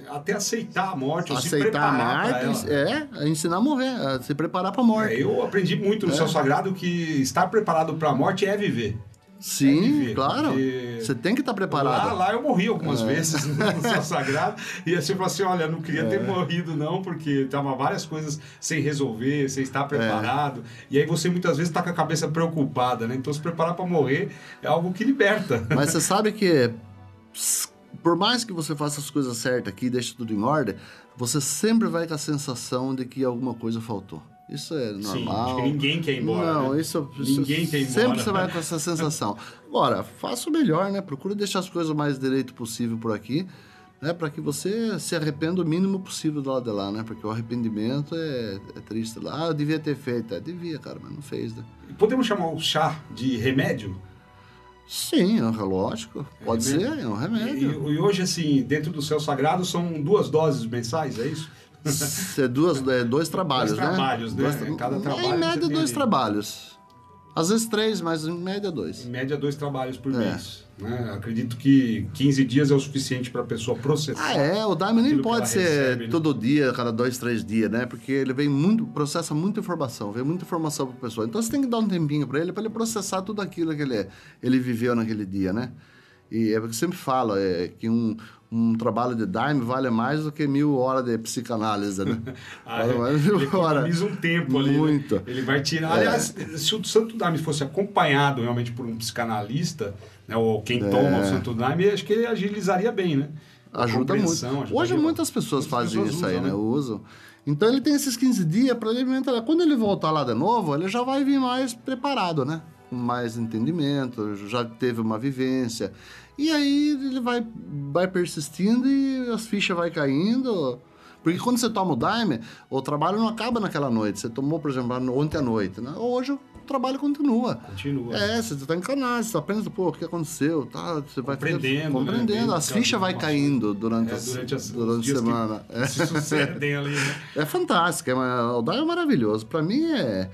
A: Até aceitar a morte,
B: aceitar a morte, é, ensinar a morrer, a se preparar para a morte.
A: É, eu aprendi muito no é. Céu Sagrado que estar preparado para a morte é viver.
B: Sim, é viver, claro. Você tem que estar tá preparado.
A: Lá, lá eu morri algumas é. vezes no céu sagrado. E assim eu falei assim: olha, não queria é. ter morrido, não, porque tava várias coisas sem resolver, sem estar preparado. É. E aí você muitas vezes está com a cabeça preocupada, né? Então se preparar para morrer é algo que liberta.
B: Mas você sabe que por mais que você faça as coisas certas aqui, deixe tudo em ordem, você sempre vai com a sensação de que alguma coisa faltou. Isso é normal. Sim,
A: acho que ninguém quer ir embora.
B: Não,
A: né?
B: isso, isso,
A: ninguém quer ir
B: embora. Sempre você vai com essa sensação. Agora, faça o melhor, né? Procure deixar as coisas o mais direito possível por aqui, né? Para que você se arrependa o mínimo possível do lado de lá, né? Porque o arrependimento é, é triste lá. Ah, eu devia ter feito. É, devia, cara, mas não fez, né?
A: Podemos chamar o chá de remédio?
B: Sim, é lógico. É Pode remédio. ser, é um remédio.
A: E, e hoje, assim, dentro do céu sagrado, são duas doses mensais, é isso?
B: É duas, é, dois trabalhos,
A: dois
B: né?
A: trabalhos, né? Dois,
B: Cada trabalho. Em média, dois trabalhos. Às vezes três, mas em média dois.
A: Em média, dois trabalhos por é. mês. Né? Acredito que 15 dias é o suficiente para a pessoa processar.
B: Ah, é. O Daime nem pode ser recebe, né? todo dia, cada dois, três dias, né? Porque ele vem muito, processa muita informação, vem muita informação para a pessoa. Então você tem que dar um tempinho para ele, para ele processar tudo aquilo que ele, ele viveu naquele dia, né? E é porque eu sempre falo é, que um, um trabalho de Daime vale mais do que mil horas de psicanálise, né?
A: ah, vale mais mil ele economiza um tempo ali. Né?
B: Muito.
A: Né? Ele vai tirar. É. Aliás, se o Santo Daime fosse acompanhado realmente por um psicanalista, né, ou quem é. toma o Santo Daime, acho que ele agilizaria bem, né?
B: Ajuda muito. Hoje muitas pessoas fazem pessoas isso aí, né? né? Usam. Então ele tem esses 15 dias para ele entrar. Quando ele voltar lá de novo, ele já vai vir mais preparado, né? Com mais entendimento, já teve uma vivência. E aí ele vai, vai persistindo e as fichas vai caindo. Porque quando você toma o Daime, o trabalho não acaba naquela noite. Você tomou, por exemplo, ontem à noite. Né? Hoje o trabalho continua.
A: Continua.
B: É, você está encanado, você está aprendendo, pô, o que aconteceu? Tá, você vai
A: compreendendo.
B: compreendendo.
A: Né?
B: As fichas vai caindo durante, é,
A: durante, as,
B: durante a semana.
A: É. Se sucedem ali, né?
B: É fantástico. É, o Daime é maravilhoso. Para mim é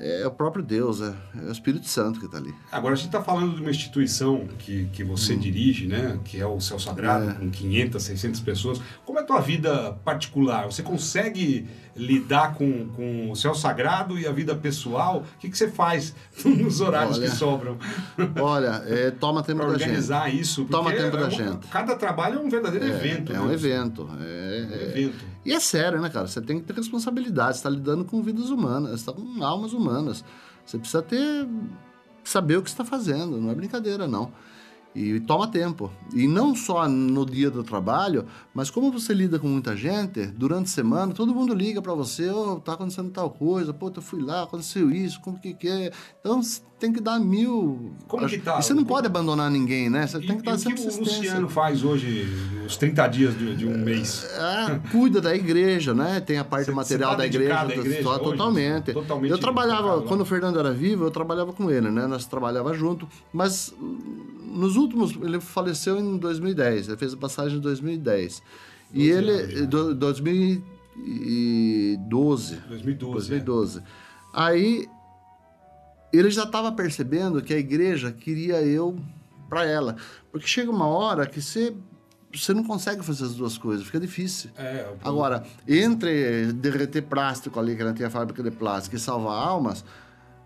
B: é o próprio Deus, é, é o Espírito Santo que está ali.
A: Agora, a gente está falando de uma instituição que, que você hum. dirige, né? que é o Céu Sagrado, é. com 500, 600 pessoas. Como é a tua vida particular? Você consegue lidar com, com o Céu Sagrado e a vida pessoal? O que, que você faz nos horários olha, que sobram?
B: Olha, é, toma tempo da gente.
A: organizar isso.
B: Toma tempo
A: é
B: da gente.
A: Cada trabalho é um verdadeiro
B: é,
A: evento.
B: É um evento. É, um evento. E é sério, né, cara? Você tem que ter responsabilidade. Você está lidando com vidas humanas, está com almas humanas. Você precisa ter saber o que está fazendo, não é brincadeira, não. E toma tempo. E não só no dia do trabalho, mas como você lida com muita gente, durante a semana, todo mundo liga para você, oh, tá acontecendo tal coisa, pô, eu fui lá, aconteceu isso, como que que é. Então, tem que dar mil...
A: Como que tá?
B: E você não pode abandonar ninguém, né? Você
A: E,
B: tem que dar
A: o
B: sempre
A: que o. Luciano faz hoje, os 30 dias de, de um mês?
B: É, cuida da igreja, né? Tem a parte
A: Você-
B: material
A: você tá
B: da igreja,
A: igreja
B: to-
A: hoje?
B: totalmente.
A: Totalmente
B: Eu trabalhava, quando o Fernando era vivo, eu trabalhava com ele, né? Nós trabalhava junto, mas nos últimos, ele faleceu em 2010, ele fez a passagem em 2010. E
A: 12
B: ele,
A: né?
B: do, 2012,
A: 2012.
B: 2012. Aí ele já estava percebendo que a igreja queria eu para ela, porque chega uma hora que você você não consegue fazer as duas coisas, fica difícil.
A: É, é, o-
B: Agora, entre derreter plástico ali, que ela tem a fábrica de plástico, e salvar almas,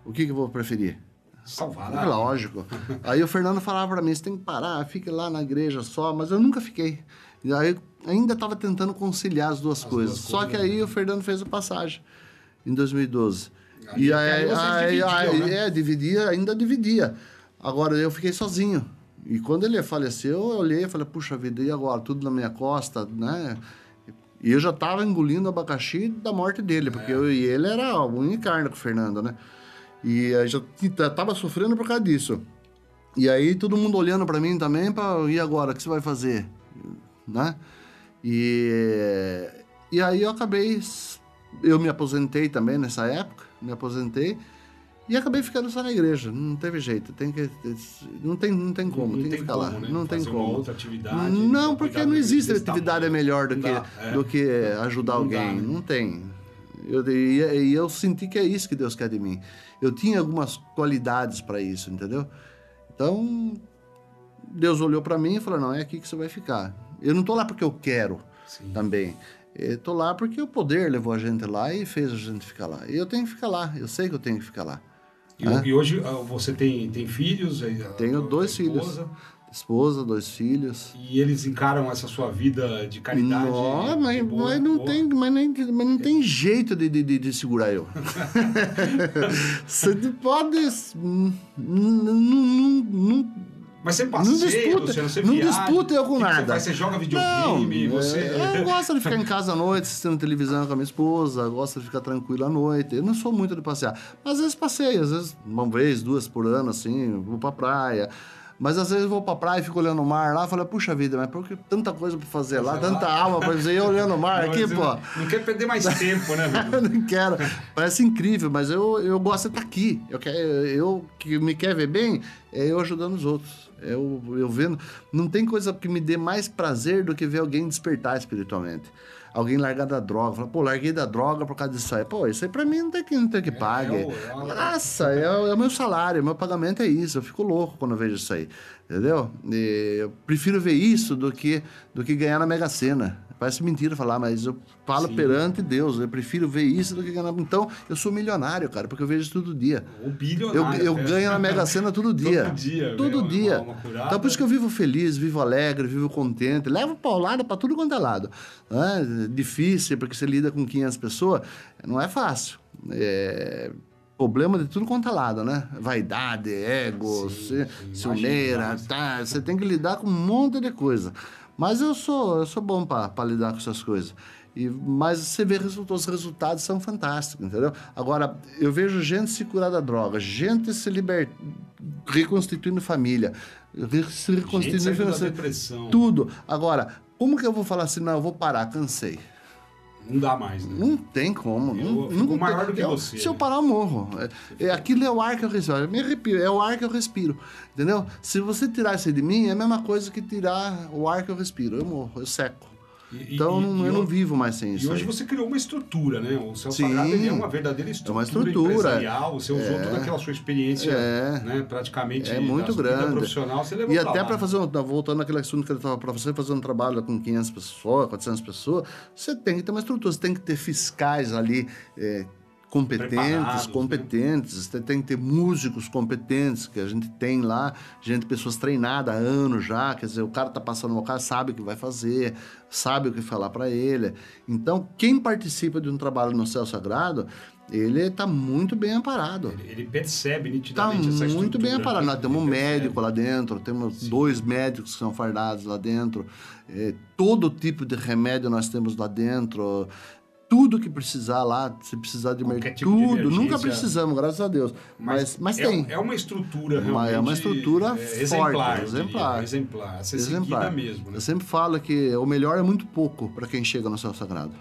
B: o que, que eu vou preferir?
A: Salvar
B: É
A: lá.
B: lógico. Aí o Fernando falava para mim, você tem que parar, fique lá na igreja só, mas eu nunca fiquei. E aí ainda estava tentando conciliar as duas coisas.
A: duas
B: só
A: coisas,
B: que aí o Fernando fez a passagem em 2012.
A: Aí-
B: e
A: aí
B: aí, aí,
A: né?
B: é, dividia, ainda dividia. Agora eu fiquei sozinho. E quando ele faleceu, eu olhei e falei, puxa vida, e agora? Tudo na minha costa, né? E eu já estava engolindo o abacaxi da morte dele, porque
A: É.
B: eu e ele era unha e carne com o Fernando, né? E aí já estava sofrendo por causa disso. E aí todo mundo olhando para mim também, para e agora, o que você vai fazer? Né? E, e aí eu acabei, eu me aposentei também nessa época, me aposentei, e acabei ficando só na igreja, não teve jeito, tem que, não tem, não tem como,
A: não
B: tem, que ficar lá,
A: né?
B: não tem
A: Fazer
B: como.
A: Uma outra atividade.
B: Não, porque não existe atividade
A: tamanho.
B: melhor do
A: Não
B: que,
A: dá, é.
B: do que ajudar
A: Não
B: alguém.
A: dá, né?
B: Não tem. Eu, e, e eu senti que é isso que Deus quer de mim. Eu tinha algumas qualidades para isso, entendeu? Então, Deus olhou para mim e falou: não, é aqui que você vai ficar. Eu não tô lá porque eu quero
A: Sim.
B: também. Tô lá porque o poder levou a gente lá e fez a gente ficar lá. E eu tenho que ficar lá. Eu sei que eu tenho que ficar lá.
A: E, e hoje ah, você tem, tem filhos?
B: Tenho dois filhos.
A: Esposa,
B: dois filhos.
A: E eles encaram essa sua vida de caridade?
B: Não, mas,
A: boa-
B: mas não
A: boa?
B: tem, mas, nem, mas não tem jeito de, de, de, segurar eu. Você pode. Não, não, não, não,
A: Mas você
B: não
A: passeia,
B: disputa,
A: Luciano, você
B: não
A: viaja,
B: disputa eu com
A: que Você,
B: nada.
A: faz? você joga videogame,
B: Não,
A: você...
B: é, eu gosto de ficar em casa à noite, assistindo televisão com a minha esposa, gosto de ficar tranquilo à noite. Eu não sou muito de passear. Mas às vezes passeio, às vezes uma vez, duas por ano, assim, vou pra praia. Mas às vezes eu vou pra praia e fico olhando o mar lá e falo, puxa vida, mas por que tanta coisa pra fazer lá, tanta alma pra fazer, eu olhando o mar aqui, pô.
A: Não, não quer perder mais tempo, né, velho?
B: não quero. Parece incrível, mas eu, eu gosto de estar aqui. Eu, quero, eu que me quer ver bem, é eu ajudando os outros. Eu, eu vendo. Não tem coisa que me dê mais prazer do que ver alguém despertar espiritualmente. Alguém largar da droga. Falar, pô, larguei da droga por causa disso aí. Pô, isso aí pra mim não tem que, não tem que pague.
A: é o- é uma-
B: Nossa, é, o- é o meu salário, meu pagamento é isso. Eu fico louco quando eu vejo isso aí. Entendeu? E eu prefiro ver isso do que, do que ganhar na Mega Sena. Parece mentira falar, mas eu falo
A: Sim.
B: perante Deus. Eu prefiro ver isso do que ganhar. Então, eu sou milionário, cara, porque eu vejo isso todo dia.
A: O
B: Eu,
A: bilionário.
B: eu
A: né?
B: ganho na Mega Sena todo dia.
A: Todo dia,
B: Todo
A: meu,
B: dia. Então, por isso que eu vivo feliz, vivo alegre, vivo contente. Levo paulada pra tudo quanto é lado. É difícil, porque você lida com 500 pessoas. Não é fácil. É problema de tudo quanto é lado, né? Vaidade, ego,
A: Sim,
B: ciumeira, tá? Você tem que lidar com um monte de coisa. Mas eu sou, eu sou bom para lidar com essas coisas. E, mas você vê resultados, os resultados são fantásticos, entendeu? Agora, eu vejo gente se curar da droga, gente se liber... reconstituindo família, se
A: Gente,
B: reconstituindo
A: da
B: financeiro,
A: depressão.
B: tudo. Agora, como que eu vou falar assim, não, eu vou parar, cansei?
A: Não dá mais, né?
B: Não tem como.
A: Eu
B: não,
A: fico
B: não
A: maior
B: tem-
A: do que
B: eu-
A: você,
B: Se eu
A: né?
B: parar, eu morro. É, é, aquilo é o ar que eu respiro. Eu me arrepio, é o ar que eu respiro. Entendeu? Se você tirar isso de mim, é a mesma coisa que tirar o ar que eu respiro. Eu morro, eu seco.
A: E-
B: Então
A: e-
B: eu não-
A: e
B: vivo mais sem isso.
A: E hoje
B: aí.
A: você criou uma estrutura, né? O seu
B: Sim.
A: Sagrado é uma verdadeira estrutura,
B: estrutura.
A: empresarial. Você usou toda aquela sua experiência,
B: É.
A: né? Praticamente
B: É muito grande.
A: profissional. Você levou
B: E até para fazer, um, voltando àquele assunto que ele estava para você fazer um trabalho com 500 pessoas, 400 pessoas, você tem que ter uma estrutura, você tem que ter fiscais ali é, competentes, competentes. Né? Tem que ter músicos competentes, que a gente tem lá, gente, pessoas treinadas há anos já. Quer dizer, o cara tá passando no cara, sabe o que vai fazer, sabe o que falar para ele. Então, quem participa de um trabalho no céu sagrado, ele está muito bem amparado.
A: Ele, ele percebe nitidamente
B: tá
A: essa
B: muito bem amparado. Nós temos um médico lá dentro, temos Sim. dois médicos que são fardados lá dentro. É, todo tipo de remédio nós temos lá dentro tudo que precisar lá, se precisar de mercado, tipo tudo. Nunca precisamos, graças a Deus. Mas, mas, mas
A: é,
B: tem.
A: É uma estrutura realmente.
B: É uma estrutura é, forte, exemplar.
A: Exemplar. exemplar. Exemplar. mesmo. Né?
B: Eu sempre falo que o melhor é muito pouco para quem chega no céu sagrado.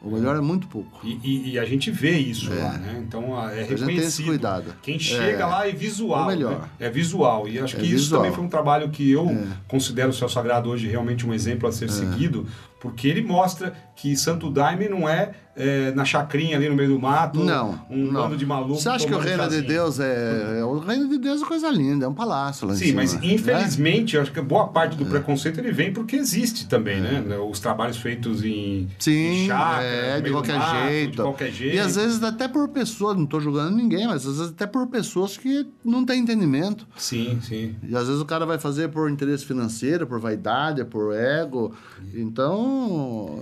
B: O melhor é, é muito pouco.
A: E, e, e, a gente vê isso é. lá, né? Então é reconhecido. Tem esse
B: cuidado.
A: Quem chega é. lá é visual. O melhor. Né? É visual. E acho é que isso
B: visual.
A: também foi um trabalho que eu é. considero o Céu Sagrado hoje realmente um exemplo a ser seguido, porque ele mostra que Santo Daime não é, é, na chacrinha ali no meio do mato,
B: não,
A: um
B: não.
A: bando de malucos.
B: Você acha que o reino de Deus é, é, O reino de Deus é coisa linda, é um palácio lá
A: Sim,
B: cima,
A: mas né? infelizmente, acho que boa parte do é. preconceito ele vem porque existe também, né? É. Os trabalhos feitos em,
B: Sim,
A: em chácara,
B: é, de qualquer mato, jeito.
A: De qualquer jeito.
B: E às vezes até por pessoas, não estou julgando ninguém, mas às vezes até por pessoas que não têm entendimento.
A: Sim, sim.
B: E às vezes o cara vai fazer por interesse financeiro, por vaidade, por ego. Então,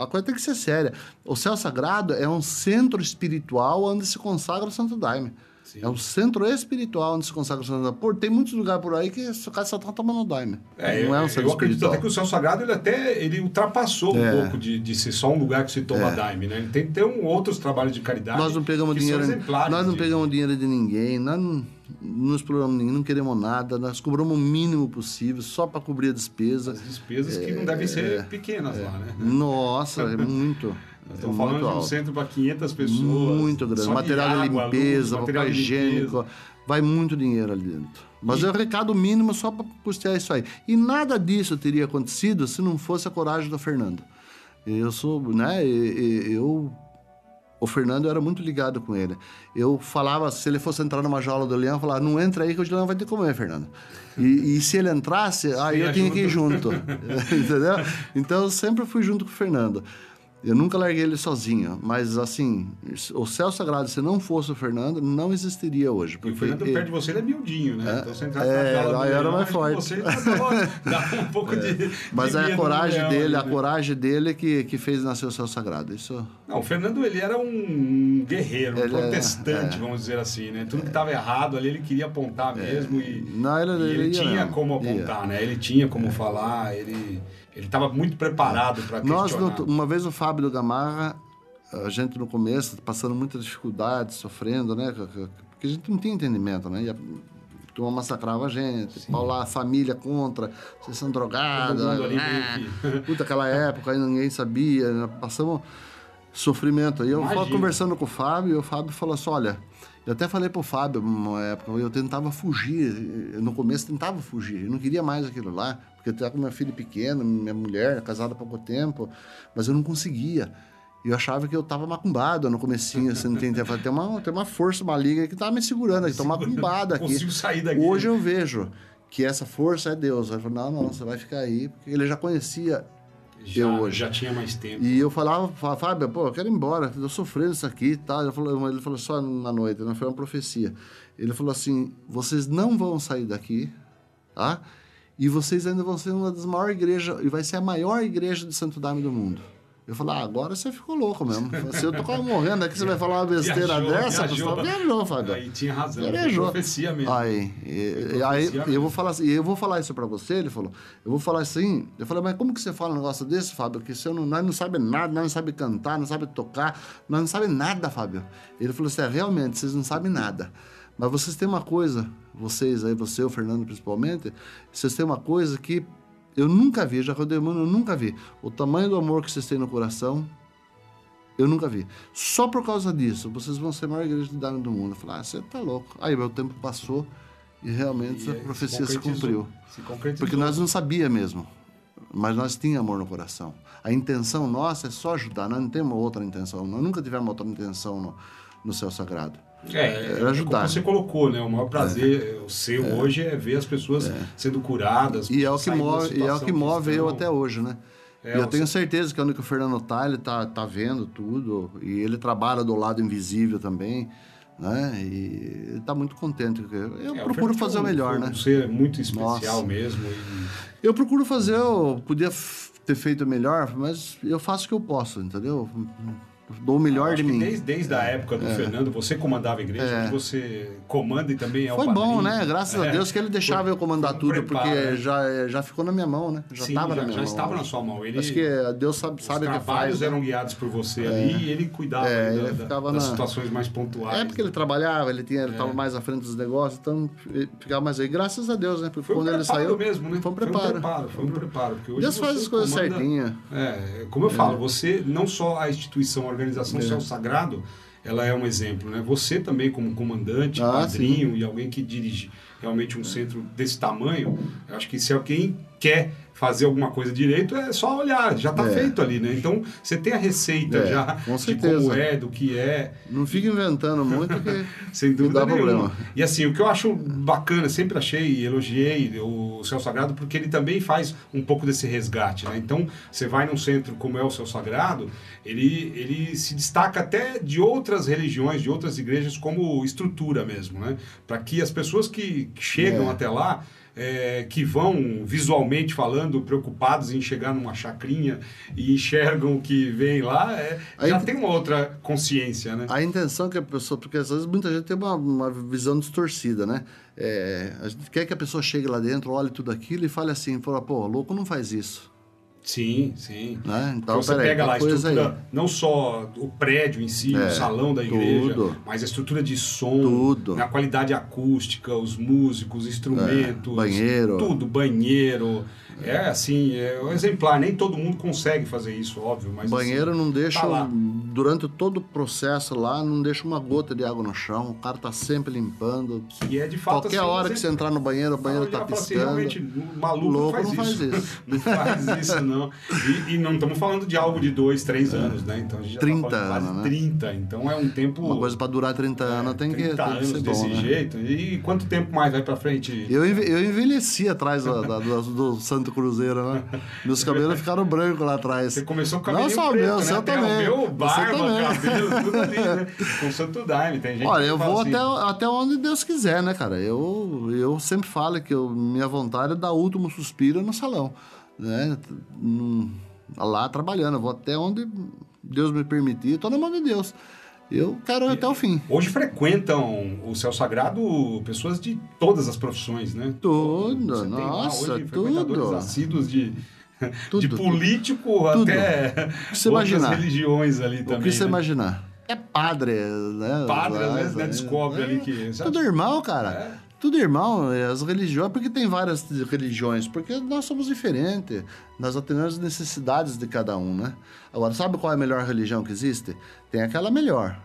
B: a coisa tem que ser séria. O sagrado é um centro espiritual onde se consagra o Santo Daime. Sim. É um centro espiritual onde se consagra o Santo Daime. Por, tem muitos lugares por aí que o cara só está tomando Daime.
A: É, não é um centro eu acredito até que o céu sagrado ele até ele ultrapassou é. um pouco de, de ser só um lugar que se toma é. Daime. Né? Ele tem que ter um, outros trabalhos de caridade.
B: Nós não pegamos dinheiro, nós não
A: de...
B: pegamos dinheiro de ninguém, nós não, não exploramos ninguém, não queremos nada, nós cobramos o mínimo possível só para cobrir a despesa.
A: As despesas que não devem ser é, pequenas lá, né?
B: Nossa, é muito.
A: Nós estamos falando
B: de
A: um centro para 500 pessoas.
B: Muito grande. Material de, água, limpeza, luz, papel higiênico. Vai muito dinheiro ali dentro. Mas e... é o recado mínimo só para custear isso aí. E nada disso teria acontecido se não fosse a coragem do Fernando. Eu sou, né? Eu o Fernando era muito ligado com ele. Eu falava, se ele fosse entrar numa jaula do leão, eu falava, não entra aí que o leão vai ter que comer, Fernando. E, e se ele entrasse, aí eu tinha que ir junto. Entendeu? Então eu sempre fui junto com o Fernando. Eu nunca larguei ele sozinho, mas assim, o céu sagrado, se não fosse o Fernando, não existiria hoje.
A: Porque o Fernando ele, perto de você, ele é miudinho, né?
B: É, então você entrasse é, na era mais forte.
A: Você dá um pouco é. de.
B: Mas
A: de
B: é a coragem dele, a né? coragem dele que, que fez nascer o céu sagrado. Isso.
A: Não, o Fernando ele era um guerreiro, um ele é, protestante, é, vamos dizer assim, né? Tudo que estava errado ali, ele queria apontar é. mesmo. E,
B: não, ele,
A: e ele,
B: ele
A: tinha
B: não.
A: como apontar,
B: ia.
A: né? Ele tinha como falar, ele. Ele estava muito preparado para questionar.
B: Nós, uma vez o Fábio do Gamarra, a gente no começo, passando muita dificuldade, sofrendo, né? Porque a gente não tinha entendimento, né? E a turma massacrava a gente, Sim. lá, a família contra, vocês são drogados. Ah, puta, aquela época aí ninguém sabia, né? passamos sofrimento. E eu Imagina. conversando com o Fábio, e o Fábio falou assim: olha. Eu até falei pro Fábio, uma época, eu tentava fugir. No começo tentava fugir, eu não queria mais aquilo lá porque eu estava com minha filha pequena, minha mulher, casada há pouco tempo, mas eu não conseguia. E eu achava que eu estava macumbado no comecinho, assim, não tem, tem, uma, tem uma força maligna que estava me segurando aqui, estou macumbado aqui.
A: Consigo sair daqui.
B: Hoje eu vejo que essa força é Deus. Ele falou, não, não, você vai ficar aí, porque ele já conhecia
A: já,
B: eu hoje.
A: Já tinha mais tempo.
B: E eu falava, Fábio, pô, eu quero ir embora, eu sofrendo isso aqui e tal. Ele falou, ele falou só na noite, não foi uma profecia. Ele falou assim, vocês não vão sair daqui, tá? E vocês ainda vão ser uma das maiores igrejas, e vai ser a maior igreja de Santo Daime do mundo. Eu falei, ah, agora você ficou louco mesmo. Se eu tô quase morrendo aqui, você vai falar uma besteira viajou, dessa, viajou,
A: viajou, Fábio. Aí tinha razão, viajou. profecia mesmo.
B: Aí, e, aí mesmo. eu vou falar assim, eu vou falar isso para você, ele falou. Eu vou falar assim, eu falei, mas como que você fala um negócio desse, Fábio? Que você não, nós não sabe nada, nós não sabe cantar, não sabe tocar, nós não sabe nada, Fábio. Ele falou assim, é, realmente, vocês não sabem nada. Mas vocês têm uma coisa, vocês aí, você, o Fernando principalmente, vocês têm uma coisa que eu nunca vi, já rodei o eu nunca vi. O tamanho do amor que vocês têm no coração, eu nunca vi. Só por causa disso, vocês vão ser a maior igreja de Darwin do mundo. Eu falei, ah, você tá louco. Aí meu tempo passou e realmente e essa profecia se, se cumpriu. Se Porque nós não sabia mesmo. Mas nós tínhamos amor no coração. A intenção nossa é só ajudar, nós não temos outra intenção. Nós nunca tivemos outra intenção no, no céu sagrado.
A: É, é ajudar. Como você colocou, né? O maior prazer é. o seu é. hoje é ver as pessoas é. sendo curadas.
B: E é o que move, e é o que move eu até hoje, né? É, e eu tenho certeza que onde o Fernando tá, ele tá, tá vendo tudo. E ele trabalha do lado invisível também. Né? E ele tá muito contente. Eu é, procuro o fazer o melhor, né?
A: Um ser muito especial Nossa. mesmo. E...
B: Eu procuro fazer, eu podia ter feito melhor, mas eu faço o que eu posso, entendeu? Dou o melhor de mim.
A: Desde, desde a época do é. Fernando, você comandava a igreja, é. você comanda e também é
B: Foi
A: o
B: bom, né? Graças é. a Deus que ele deixava foi, eu comandar tudo, preparo, porque né? já, já ficou na minha mão, né? Já estava na minha
A: já
B: mão.
A: Já estava na sua mão. Ele,
B: Acho que Deus sabe, sabe o que faz.
A: Os eram guiados por você é. ali e ele cuidava é, da, ele da, das na... situações mais pontuais.
B: É porque ele trabalhava, ele estava é. mais à frente dos negócios, então ficava mais aí. Graças a Deus, né? Porque
A: foi
B: quando
A: um
B: ele saiu.
A: mesmo, né?
B: Foi preparo. Foi um
A: preparo, foi um preparo.
B: Deus faz as coisas certinhas.
A: É, como eu falo, você, não só a instituição, organização Céu Sagrado, ela é um exemplo, né? Você também como comandante, ah, padrinho sim. e alguém que dirige realmente um centro desse tamanho, eu acho que se alguém quer fazer alguma coisa direito, é só olhar, já está é. feito ali, né? Então, você tem a receita é, já de como é, do que é.
B: Não fica inventando muito que
A: Sem dúvida dá nenhuma. problema. E assim, o que eu acho bacana, sempre achei e elogiei o Céu Sagrado, porque ele também faz um pouco desse resgate, né? Então, você vai num centro como é o Céu Sagrado, ele, ele se destaca até de outras religiões, de outras igrejas, como estrutura mesmo, né? Para que as pessoas que chegam é. até lá é, que vão visualmente falando preocupados em chegar numa chacrinha e enxergam o que vem lá, é, já tem uma outra consciência, né?
B: A intenção que a pessoa, porque às vezes muita gente tem uma, uma visão distorcida, né? É, a gente quer que a pessoa chegue lá dentro, olhe tudo aquilo e fale assim, fala, pô, louco não faz isso.
A: Sim, sim.
B: Né? Então,
A: você pega aí, lá a estrutura, aí. não só o prédio em si, é, o salão da igreja, tudo. mas a estrutura de som, tudo. Né? a qualidade acústica, os músicos, instrumentos,
B: é, banheiro.
A: tudo, banheiro. É assim, é um exemplar. Nem todo mundo consegue fazer isso, óbvio. Mas
B: banheiro
A: assim,
B: não deixa, tá durante todo o processo lá, não deixa uma gota de água no chão. O cara tá sempre limpando.
A: E é de fato
B: Qualquer
A: assim,
B: hora que você entrar no banheiro, o banheiro tá piscando. Assim, realmente,
A: maluco Louco
B: não faz,
A: não
B: faz isso.
A: não faz isso, não. E, e, não estamos falando de algo de dois, três é. anos, né? Então a gente já 30 tá quase anos, né? 30. Então é um tempo.
B: Uma coisa para durar 30 é, anos tem 30 que, tem anos que ser bom,
A: desse
B: né?
A: jeito. E quanto tempo mais vai para frente?
B: Eu, eu envelheci atrás do, do, do Santo Cruzeiro, né? Meus cabelos ficaram brancos lá atrás.
A: Você começou com o cabelo Não só preto, meu, né? seu também. O meu, barba, cabelo, tudo ali, né? Com Santo Daime, tem gente
B: Olha, eu vou assim. até, até onde Deus quiser, né, cara? Eu, eu sempre falo que eu, minha vontade é dar último suspiro no salão, né? Lá trabalhando, eu vou até onde Deus me permitir, estou na mão de Deus. Eu quero e, até o fim.
A: Hoje frequentam o céu sagrado pessoas de todas as profissões, né?
B: Tudo, nossa, hoje tudo.
A: assíduos de, tudo, de político tudo. até
B: você outras
A: religiões ali também.
B: O que você
A: né?
B: imaginar? É padre, né?
A: Padre, às vezes, né? Descobre
B: é,
A: ali que...
B: Tudo irmão, cara. É. Tudo irmão, as religiões, porque tem várias religiões, porque nós somos diferentes, nós atendemos as necessidades de cada um, né? Agora, sabe qual é a melhor religião que existe? Tem aquela melhor.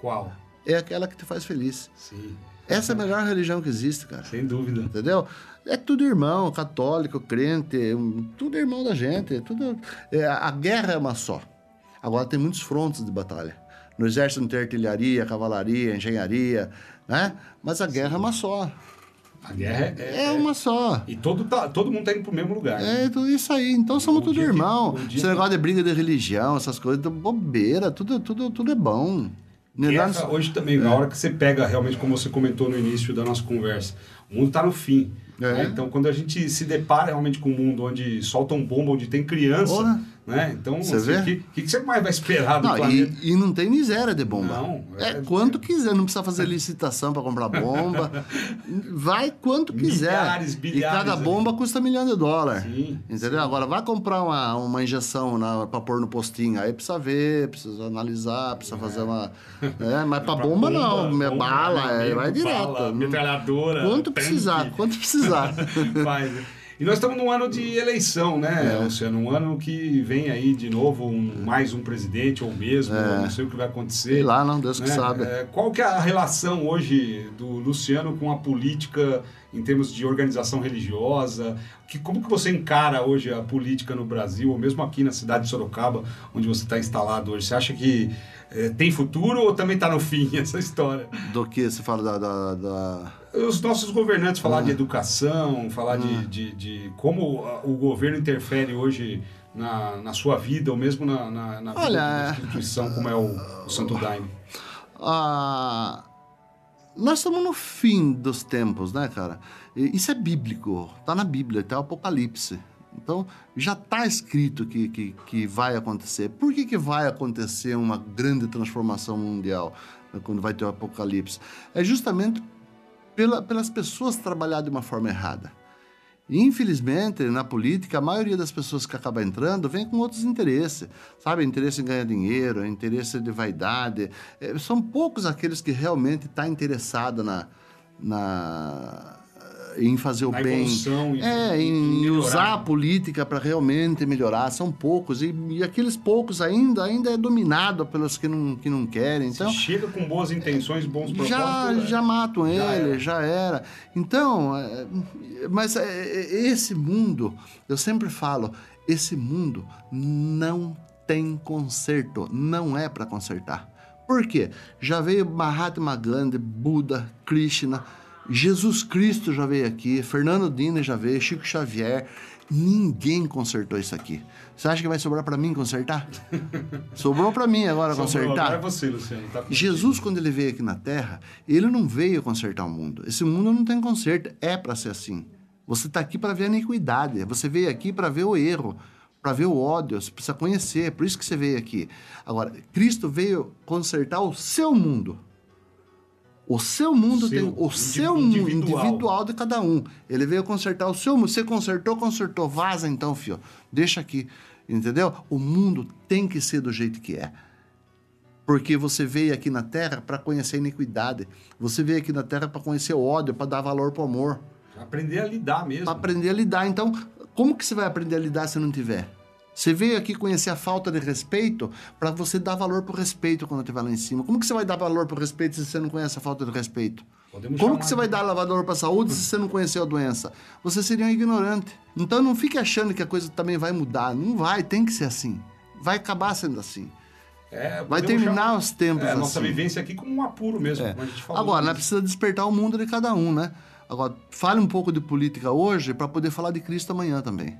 A: Qual?
B: É aquela que te faz feliz.
A: Sim.
B: Essa é a melhor religião que existe, cara.
A: Sem dúvida.
B: Entendeu? É tudo irmão, católico, crente, tudo irmão da gente. Tudo... É, a guerra é uma só. Agora tem muitos frontes de batalha. No exército não tem artilharia, cavalaria, engenharia, né? Mas a guerra é uma só.
A: A guerra é,
B: é, uma só.
A: E todo, tá, todo mundo tá indo pro mesmo lugar.
B: É, tudo isso aí. Então somos um tudo irmão. Que, um Esse negócio que... de briga de religião, essas coisas, bobeira, tudo, tudo, tudo é bom.
A: Guerra, hoje também, é. na hora que você pega realmente, como você comentou no início da nossa conversa, o mundo está no fim. É. Né? Então, quando a gente se depara realmente com um mundo onde soltam bomba, onde tem criança. Né? Então,
B: você assim,
A: vê? O que, que, você mais vai esperar do
B: não,
A: planeta?
B: E, e, não tem miséria de bomba.
A: Não.
B: É, é quanto quiser, não precisa fazer licitação para comprar bomba. vai quanto quiser.
A: Milhares, bilhares.
B: E cada bomba custa um milhão de dólares.
A: Sim,
B: entendeu? Sim. Agora, vai comprar uma, uma injeção para pôr no postinho. Aí precisa ver, precisa analisar, precisa é. fazer uma. É, mas para bomba, bomba, não. Bomba, bala, é, vai direto. Bala,
A: metralhadora.
B: Quanto tanque. precisar, quanto precisar.
A: Faz. E nós estamos num ano de eleição, né, é. Luciano? Um ano que vem aí de novo um, mais um presidente ou mesmo, é. não sei o que vai acontecer.
B: Sei lá, não, Deus né? que sabe.
A: É, qual que é a relação hoje do Luciano com a política em termos de organização religiosa? Que, como que você encara hoje a política no Brasil, ou mesmo aqui na cidade de Sorocaba, onde você está instalado hoje? Você acha que é, tem futuro ou também está no fim essa história?
B: Do que você fala da... da, da
A: os nossos governantes falar
B: Ah.
A: de educação, falar de, de, de como ah, o governo interfere hoje na, na sua vida, ou mesmo na, na, na
B: Olha,
A: instituição como é o, o Santo Daime.
B: Ah, nós estamos no fim dos tempos, né, cara? Isso é bíblico, tá na Bíblia, tá o Apocalipse. Então, já está escrito que, que, que vai acontecer. Por que, que vai acontecer uma grande transformação mundial né, quando vai ter o Apocalipse? É justamente pela, pelas pessoas trabalhar de uma forma errada. Infelizmente, na política, a maioria das pessoas que acaba entrando vem com outros interesses, sabe? Interesse em ganhar dinheiro, interesse de vaidade. Eh, são poucos aqueles que realmente estão tá interessado na, na, em fazer o
A: Na
B: bem.
A: evolução, em-
B: é,
A: em
B: em, usar a política para realmente melhorar. São poucos. E, e aqueles poucos ainda, ainda é dominado pelos que não, que não querem. Então,
A: Se chega com boas intenções, bons propósitos.
B: já,
A: é.
B: já matam
A: Já
B: ele,
A: era.
B: já era. Então, é, mas é, é, esse mundo, eu sempre falo, esse mundo não tem conserto, não é para consertar. Por quê? Já veio Mahatma Gandhi, Buda, Krishna, Jesus Cristo já veio aqui, Fernando Dina já veio, Chico Xavier. Ninguém consertou isso aqui. Você acha que vai sobrar para mim consertar? Sobrou para mim agora
A: Sobrou,
B: consertar.
A: Agora é você, Luciano. Tá.
B: Jesus, quando ele veio aqui na Terra, ele não veio consertar o mundo. Esse mundo não tem conserto. É para ser assim. Você está aqui para ver a iniquidade. Você veio aqui para ver o erro, para ver o ódio. Você precisa conhecer. É por isso que você veio aqui. Agora, Cristo veio consertar o seu mundo. O seu mundo
A: Seu,
B: tem o seu mundo
A: individual.
B: de cada um. Ele veio consertar o seu mundo. Você consertou, consertou. Vaza então, filho. Deixa aqui. Entendeu? O mundo tem que ser do jeito que é. Porque você veio aqui na Terra para conhecer a iniquidade. Você veio aqui na Terra para conhecer o ódio, para dar valor para o amor,
A: Aprender a lidar mesmo.
B: para aprender a lidar. Então, como que você vai aprender a lidar se não tiver? Você veio aqui conhecer a falta de respeito para você dar valor pro respeito quando estiver lá em cima. Como que você vai dar valor pro respeito se você não conhece a falta de respeito?
A: Podemos
B: Como que você vai
A: de-
B: dar valor para a saúde se você não conheceu a doença? Você seria um ignorante. Então não fique achando que a coisa também vai mudar. Não vai, tem que ser assim. Vai acabar sendo assim.
A: É,
B: Vai terminar os tempos
A: é,
B: assim.
A: nossa vivência aqui como um apuro mesmo,
B: É.
A: como a gente falou.
B: Agora, nós precisa despertar o mundo de cada um, né? Agora, fale um pouco de política hoje para poder falar de Cristo amanhã também.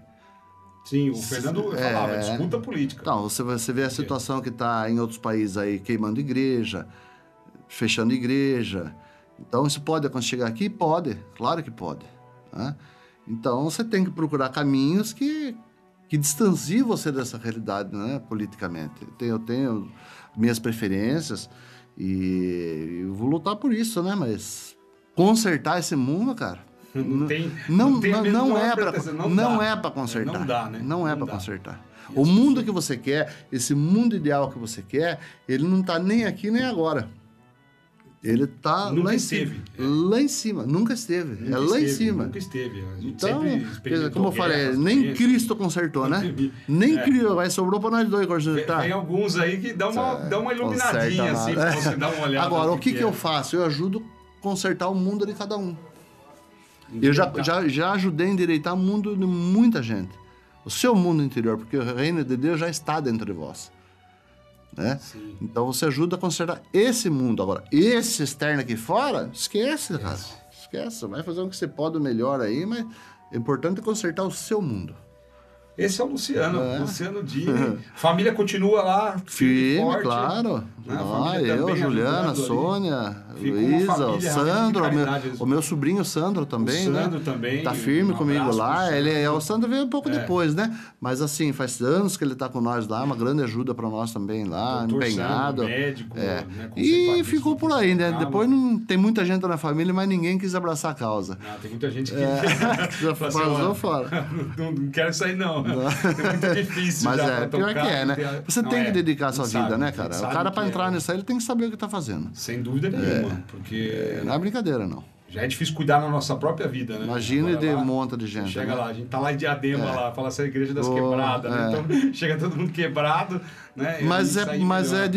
A: Sim, o Fernando
B: É.
A: falava, disputa política.
B: Então, você, você vê a situação que está em outros países aí, queimando igreja, fechando igreja. Então, isso pode chegar aqui? Pode, claro que pode. né? Então, você tem que procurar caminhos que, que distanciem você dessa realidade, né, politicamente. Eu tenho, eu tenho minhas preferências e eu vou lutar por isso, né? Mas consertar esse mundo, cara...
A: Não tem-
B: não,
A: não tem a
B: não, não é para
A: não
B: não é para consertar.
A: Não dá, né?
B: Não é para consertar. O mundo que você quer, esse mundo ideal que você quer, ele não tá nem aqui nem agora. Ele tá
A: Nunca
B: lá em
A: esteve.
B: cima. Lá em cima, nunca esteve.
A: Nunca
B: é lá em
A: esteve,
B: cima.
A: Nunca esteve. A gente
B: Então, como eu falei, nem. Cristo consertou, né?
A: Teve-
B: Nem
A: é.
B: criou, aí sobrou para nós dois
A: Tem,
B: consertar.
A: tem alguns aí que dão uma, dão uma iluminadinha, assim, você dar uma olhada.
B: Agora, o que, que,
A: é.
B: eu faço? Eu ajudo a consertar o mundo de cada um. Eu já, já, já ajudei a endireitar o mundo de muita gente. O seu mundo interior, porque o reino de Deus já está dentro de vós. Né?
A: Sim.
B: Então você ajuda a consertar esse mundo. Agora, esse externo aqui fora, esquece, cara. Esquece. Vai fazer o que você pode melhor aí, mas é importante consertar o seu mundo.
A: Esse é o Luciano,
B: É.
A: Luciano Dini. Família continua lá, firme, forte.
B: claro.
A: né?
B: Ah, eu, Juliana,
A: ali.
B: Sônia,
A: uma
B: Luísa, o Sandro, o meu, o meu sobrinho Sandro também,
A: O Sandro
B: né?
A: também,
B: Tá firme
A: um
B: comigo lá. Ele, é- o Sandro veio um pouco
A: É.
B: depois, né? Mas assim, faz anos que ele tá com nós lá, uma grande ajuda para nós também lá,
A: Doutor
B: empenhado.
A: Sandro, médico,
B: É.
A: né,
B: E ficou por aí, né?
A: calma.
B: Depois não tem muita gente na família, mas ninguém quis abraçar a causa.
A: Ah, tem muita gente que fala assim, "Ó,
B: fora.
A: não, não quero sair não. É muito difícil
B: Mas
A: já
B: é,
A: pra
B: pior
A: tocar,
B: que é, né?
A: tem a-
B: Você
A: Não,
B: tem
A: é,
B: que dedicar a
A: a
B: sua
A: gente
B: vida,
A: sabe,
B: né,
A: a
B: cara? O
A: sabe
B: cara, para
A: é-
B: entrar nisso aí, ele tem que saber o que tá fazendo.
A: Sem dúvida nenhuma, porque
B: Não é brincadeira, não.
A: já é difícil cuidar na nossa própria vida, né?
B: Imagina
A: Agora
B: de
A: lá,
B: monte de gente.
A: Chega
B: né?
A: lá, a gente tá lá em Diadema, lá, fala essa igreja das
B: Oh,
A: quebradas, né?
B: é.
A: Então chega todo mundo quebrado, né? E
B: Mas é, mas
A: melhor.
B: é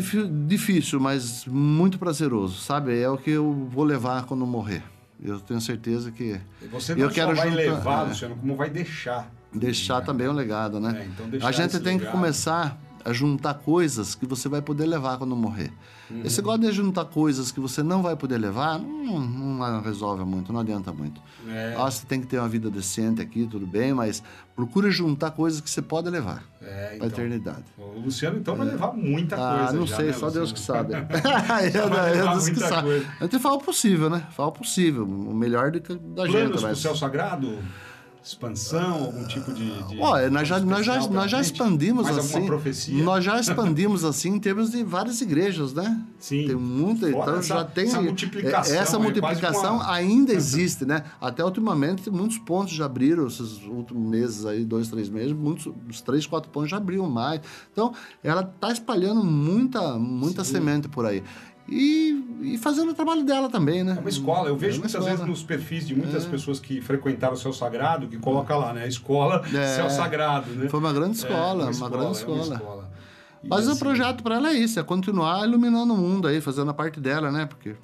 B: difícil, mas muito prazeroso, sabe? É o que eu vou levar quando morrer. Eu tenho certeza que
A: E Você não
B: eu
A: só
B: quero
A: vai
B: juntar-
A: levar,
B: é.
A: Luciano, como vai deixar.
B: Deixar também um legado, né?
A: É, então
B: a gente tem que
A: legado.
B: começar a juntar coisas que você vai poder levar quando morrer.
A: Uhum.
B: Esse negócio de juntar coisas que você não vai poder levar, não, não resolve muito, não adianta muito.
A: É.
B: Ah, você tem que ter uma vida decente aqui, tudo bem, mas procure juntar coisas que você pode levar
A: É,
B: para
A: então.
B: eternidade.
A: O Luciano, então, vai levar muita
B: Ah,
A: coisa.
B: não
A: já,
B: sei,
A: né,
B: só Deus
A: Luciano?
B: que sabe. eu,
A: Vai
B: eu,
A: levar
B: Deus que sabe.
A: coisa.
B: A gente fala o possível, né? Fala o possível, o melhor do que da gente.
A: Planos para o
B: Mas...
A: céu sagrado? Expansão, algum tipo de. de
B: Olha, nós já, nós já, nós já expandimos
A: Mais
B: assim.
A: profecia?
B: Nós já expandimos assim em termos de várias igrejas, né?
A: Sim.
B: Tem muita,
A: Fora
B: então
A: essa-
B: já tem
A: essa multiplicação,
B: é, essa
A: é
B: multiplicação
A: uma-
B: ainda existe, né? Até ultimamente muitos pontos já abriram esses últimos meses aí, dois, três meses, muitos, os três, quatro pontos já abriram mais. Então, ela está espalhando muita, muita semente por aí. E, e fazendo o trabalho dela também, né?
A: É uma escola. Eu vejo
B: É
A: muitas
B: escola.
A: vezes nos perfis de muitas pessoas que frequentaram o Céu Sagrado, que coloca lá, né? Escola
B: É.
A: Céu Sagrado, né?
B: Foi uma grande
A: É,
B: escola, uma,
A: escola,
B: grande
A: é uma
B: escola.
A: escola.
B: Mas o
A: assim,
B: projeto para ela é isso, é continuar iluminando o mundo aí, fazendo a parte dela, né? Porque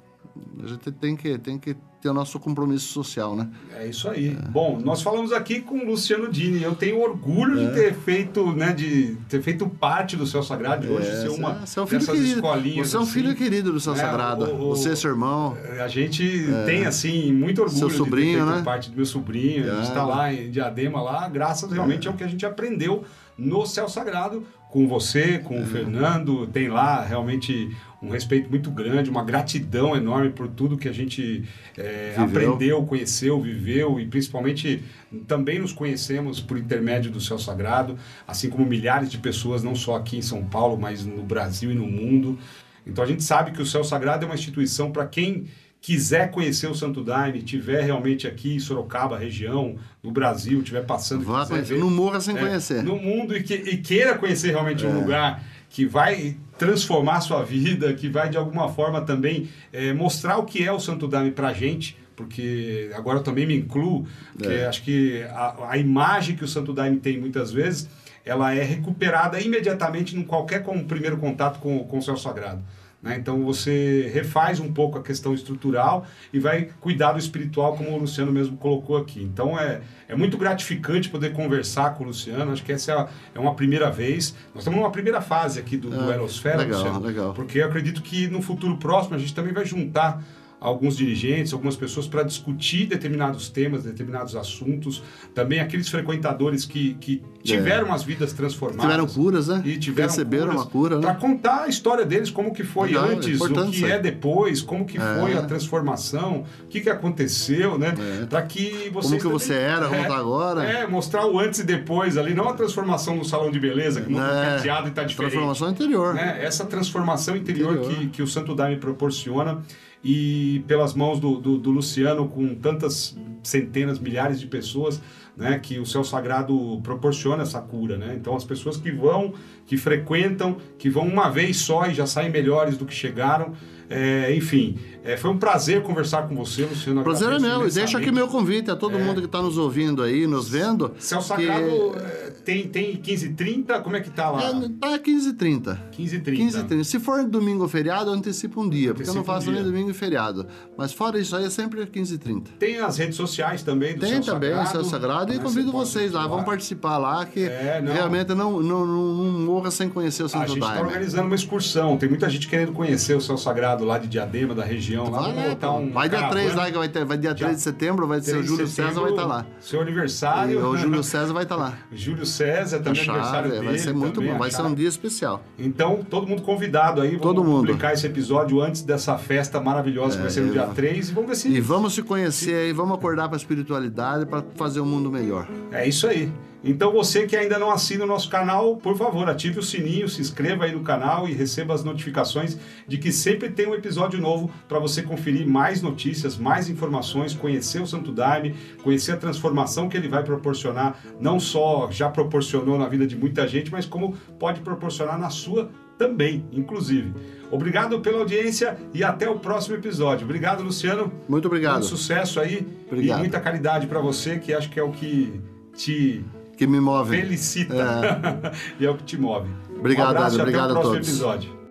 B: a gente tem que, tem que ter o nosso compromisso social, né?
A: É isso aí. Bom, nós falamos aqui com o Luciano Dini. Eu tenho orgulho de ter feito, né, de ter feito parte do Céu Sagrado hoje, ser
B: você-
A: uma
B: você é um filho
A: dessas
B: querido.
A: escolinhas.
B: Você é um
A: assim.
B: filho querido do Céu
A: É,
B: Sagrado.
A: o- o-
B: Você é seu irmão.
A: A gente tem, assim, muito orgulho
B: Seu sobrinho,
A: de ter feito
B: né?
A: parte do meu sobrinho. A gente
B: É.
A: está lá em Diadema, lá, graças realmente ao que a gente aprendeu no Céu Sagrado, com você, com
B: É.
A: o Fernando. Tem lá realmente um respeito muito grande, uma gratidão enorme por tudo que a gente é, aprendeu, conheceu, viveu e principalmente também nos conhecemos por intermédio do Céu Sagrado, assim como milhares de pessoas, não só aqui em São Paulo, mas no Brasil e no mundo. Então a gente sabe que o Céu Sagrado é uma instituição para quem quiser conhecer o Santo Daime, tiver realmente aqui em Sorocaba, região, no Brasil, tiver passando,
B: Vá
A: quiser
B: conhecer.
A: ver,
B: Não morra sem
A: é,
B: conhecer.
A: no mundo e, que- e queira conhecer realmente
B: É.
A: um lugar que vai transformar a sua vida, que vai de alguma forma também eh, mostrar o que é o Santo Daime para gente, porque agora eu também me incluo, que
B: É.
A: acho que a, a imagem que o Santo Daime tem muitas vezes, ela é recuperada imediatamente em qualquer com, primeiro contato com, com o céu sagrado. Né? Então você refaz um pouco a questão estrutural e vai cuidar do espiritual, como o Luciano mesmo colocou aqui. Então é, é muito gratificante poder conversar com o Luciano. Acho que essa é, a- é uma primeira vez. Nós estamos numa primeira fase aqui do, do
B: Ah,
A: Aerosfera,
B: legal,
A: Luciano,
B: legal.
A: porque eu acredito que no futuro próximo a gente também vai juntar alguns dirigentes, algumas pessoas para discutir determinados temas, determinados assuntos. Também aqueles frequentadores que, que tiveram as vidas transformadas.
B: É. Tiveram curas, né?
A: E tiveram
B: Receberam
A: curas
B: uma cura,
A: Para
B: né?
A: contar a história deles, como que foi
B: Legal, é
A: antes, o que é depois, como que
B: É.
A: foi a transformação, o que, que aconteceu, né?
B: É.
A: Para que vocês
B: Como que você
A: também-
B: era, como
A: é,
B: tá agora.
A: É, mostrar o antes e depois ali, não a transformação no salão de beleza, que mudou
B: É,
A: penteado e tá diferente
B: Transformação interior.
A: né? Essa transformação interior,
B: Interior.
A: Que, que o Santo Daime proporciona e pelas mãos do, do, do Luciano, com tantas centenas, milhares de pessoas, né? Que o céu sagrado proporciona essa cura, né? Então as pessoas que vão, que frequentam, que vão uma vez só e já saem melhores do que chegaram. É, enfim, é, foi um prazer conversar com você, Luciano.
B: Prazer é meu. E deixa aqui meu convite a todo mundo que está nos ouvindo aí, nos vendo.
A: Céu
B: que-
A: Sagrado é, tem, tem 15 h 30 como é que tá lá?
B: É, tá 15 h 30
A: 15 h 30
B: 15 h 30 Se for domingo ou feriado, eu antecipo um dia, porque eu não
A: Antecipa um
B: faço nem domingo e feriado. Mas fora isso aí, é sempre 15 h 30
A: Tem as redes sociais também do
B: Tem
A: Céu
B: também
A: Sagrado,
B: Céu Sagrado e
A: né?
B: convido
A: Você
B: vocês lá, vão participar lá, que
A: É, não.
B: realmente não, não, não, não morra sem conhecer o
A: A
B: Santo
A: gente está
B: Daime.
A: organizando uma excursão. Tem muita gente querendo conhecer o Céu Sagrado lá de Diadema, da região. Lá,
B: Vai,
A: Vamos
B: lá,
A: botar um
B: vai dia
A: caravana.
B: 3 lá, que vai ter, vai dia 3 de setembro, vai ser o
A: 3 de
B: Júlio César, vai estar lá.
A: Seu
B: E
A: aniversário.
B: o Júlio César vai estar lá.
A: Júlio César, também aniversário
B: chave,
A: dele.
B: vai ser muito bom, vai ser um dia especial.
A: Então, todo mundo convidado aí. Vamos
B: Todo mundo.
A: publicar esse episódio antes dessa festa maravilhosa que vai ser no
B: É,
A: dia
B: eu-
A: 3. E vamos ver se.
B: E vamos se conhecer aí, vamos acordar para a espiritualidade para fazer um mundo melhor.
A: É isso aí. Então você que ainda não assina o nosso canal, por favor, ative o sininho, se inscreva aí no canal e receba as notificações de que sempre tem um episódio novo para você conferir mais notícias, mais informações, conhecer o Santo Daime, conhecer a transformação que ele vai proporcionar, não só já proporcionou na vida de muita gente, mas como pode proporcionar na sua também, inclusive. Obrigado pela audiência e até o próximo episódio. Obrigado, Luciano.
B: Muito obrigado.
A: Muito sucesso aí
B: Obrigado.
A: e muita caridade para você, que acho que é o que te
B: Que me move.
A: felicita e é o que te move.
B: Obrigado,
A: um abraço
B: Adri,
A: e até
B: obrigado
A: o
B: a
A: próximo
B: todos.
A: episódio.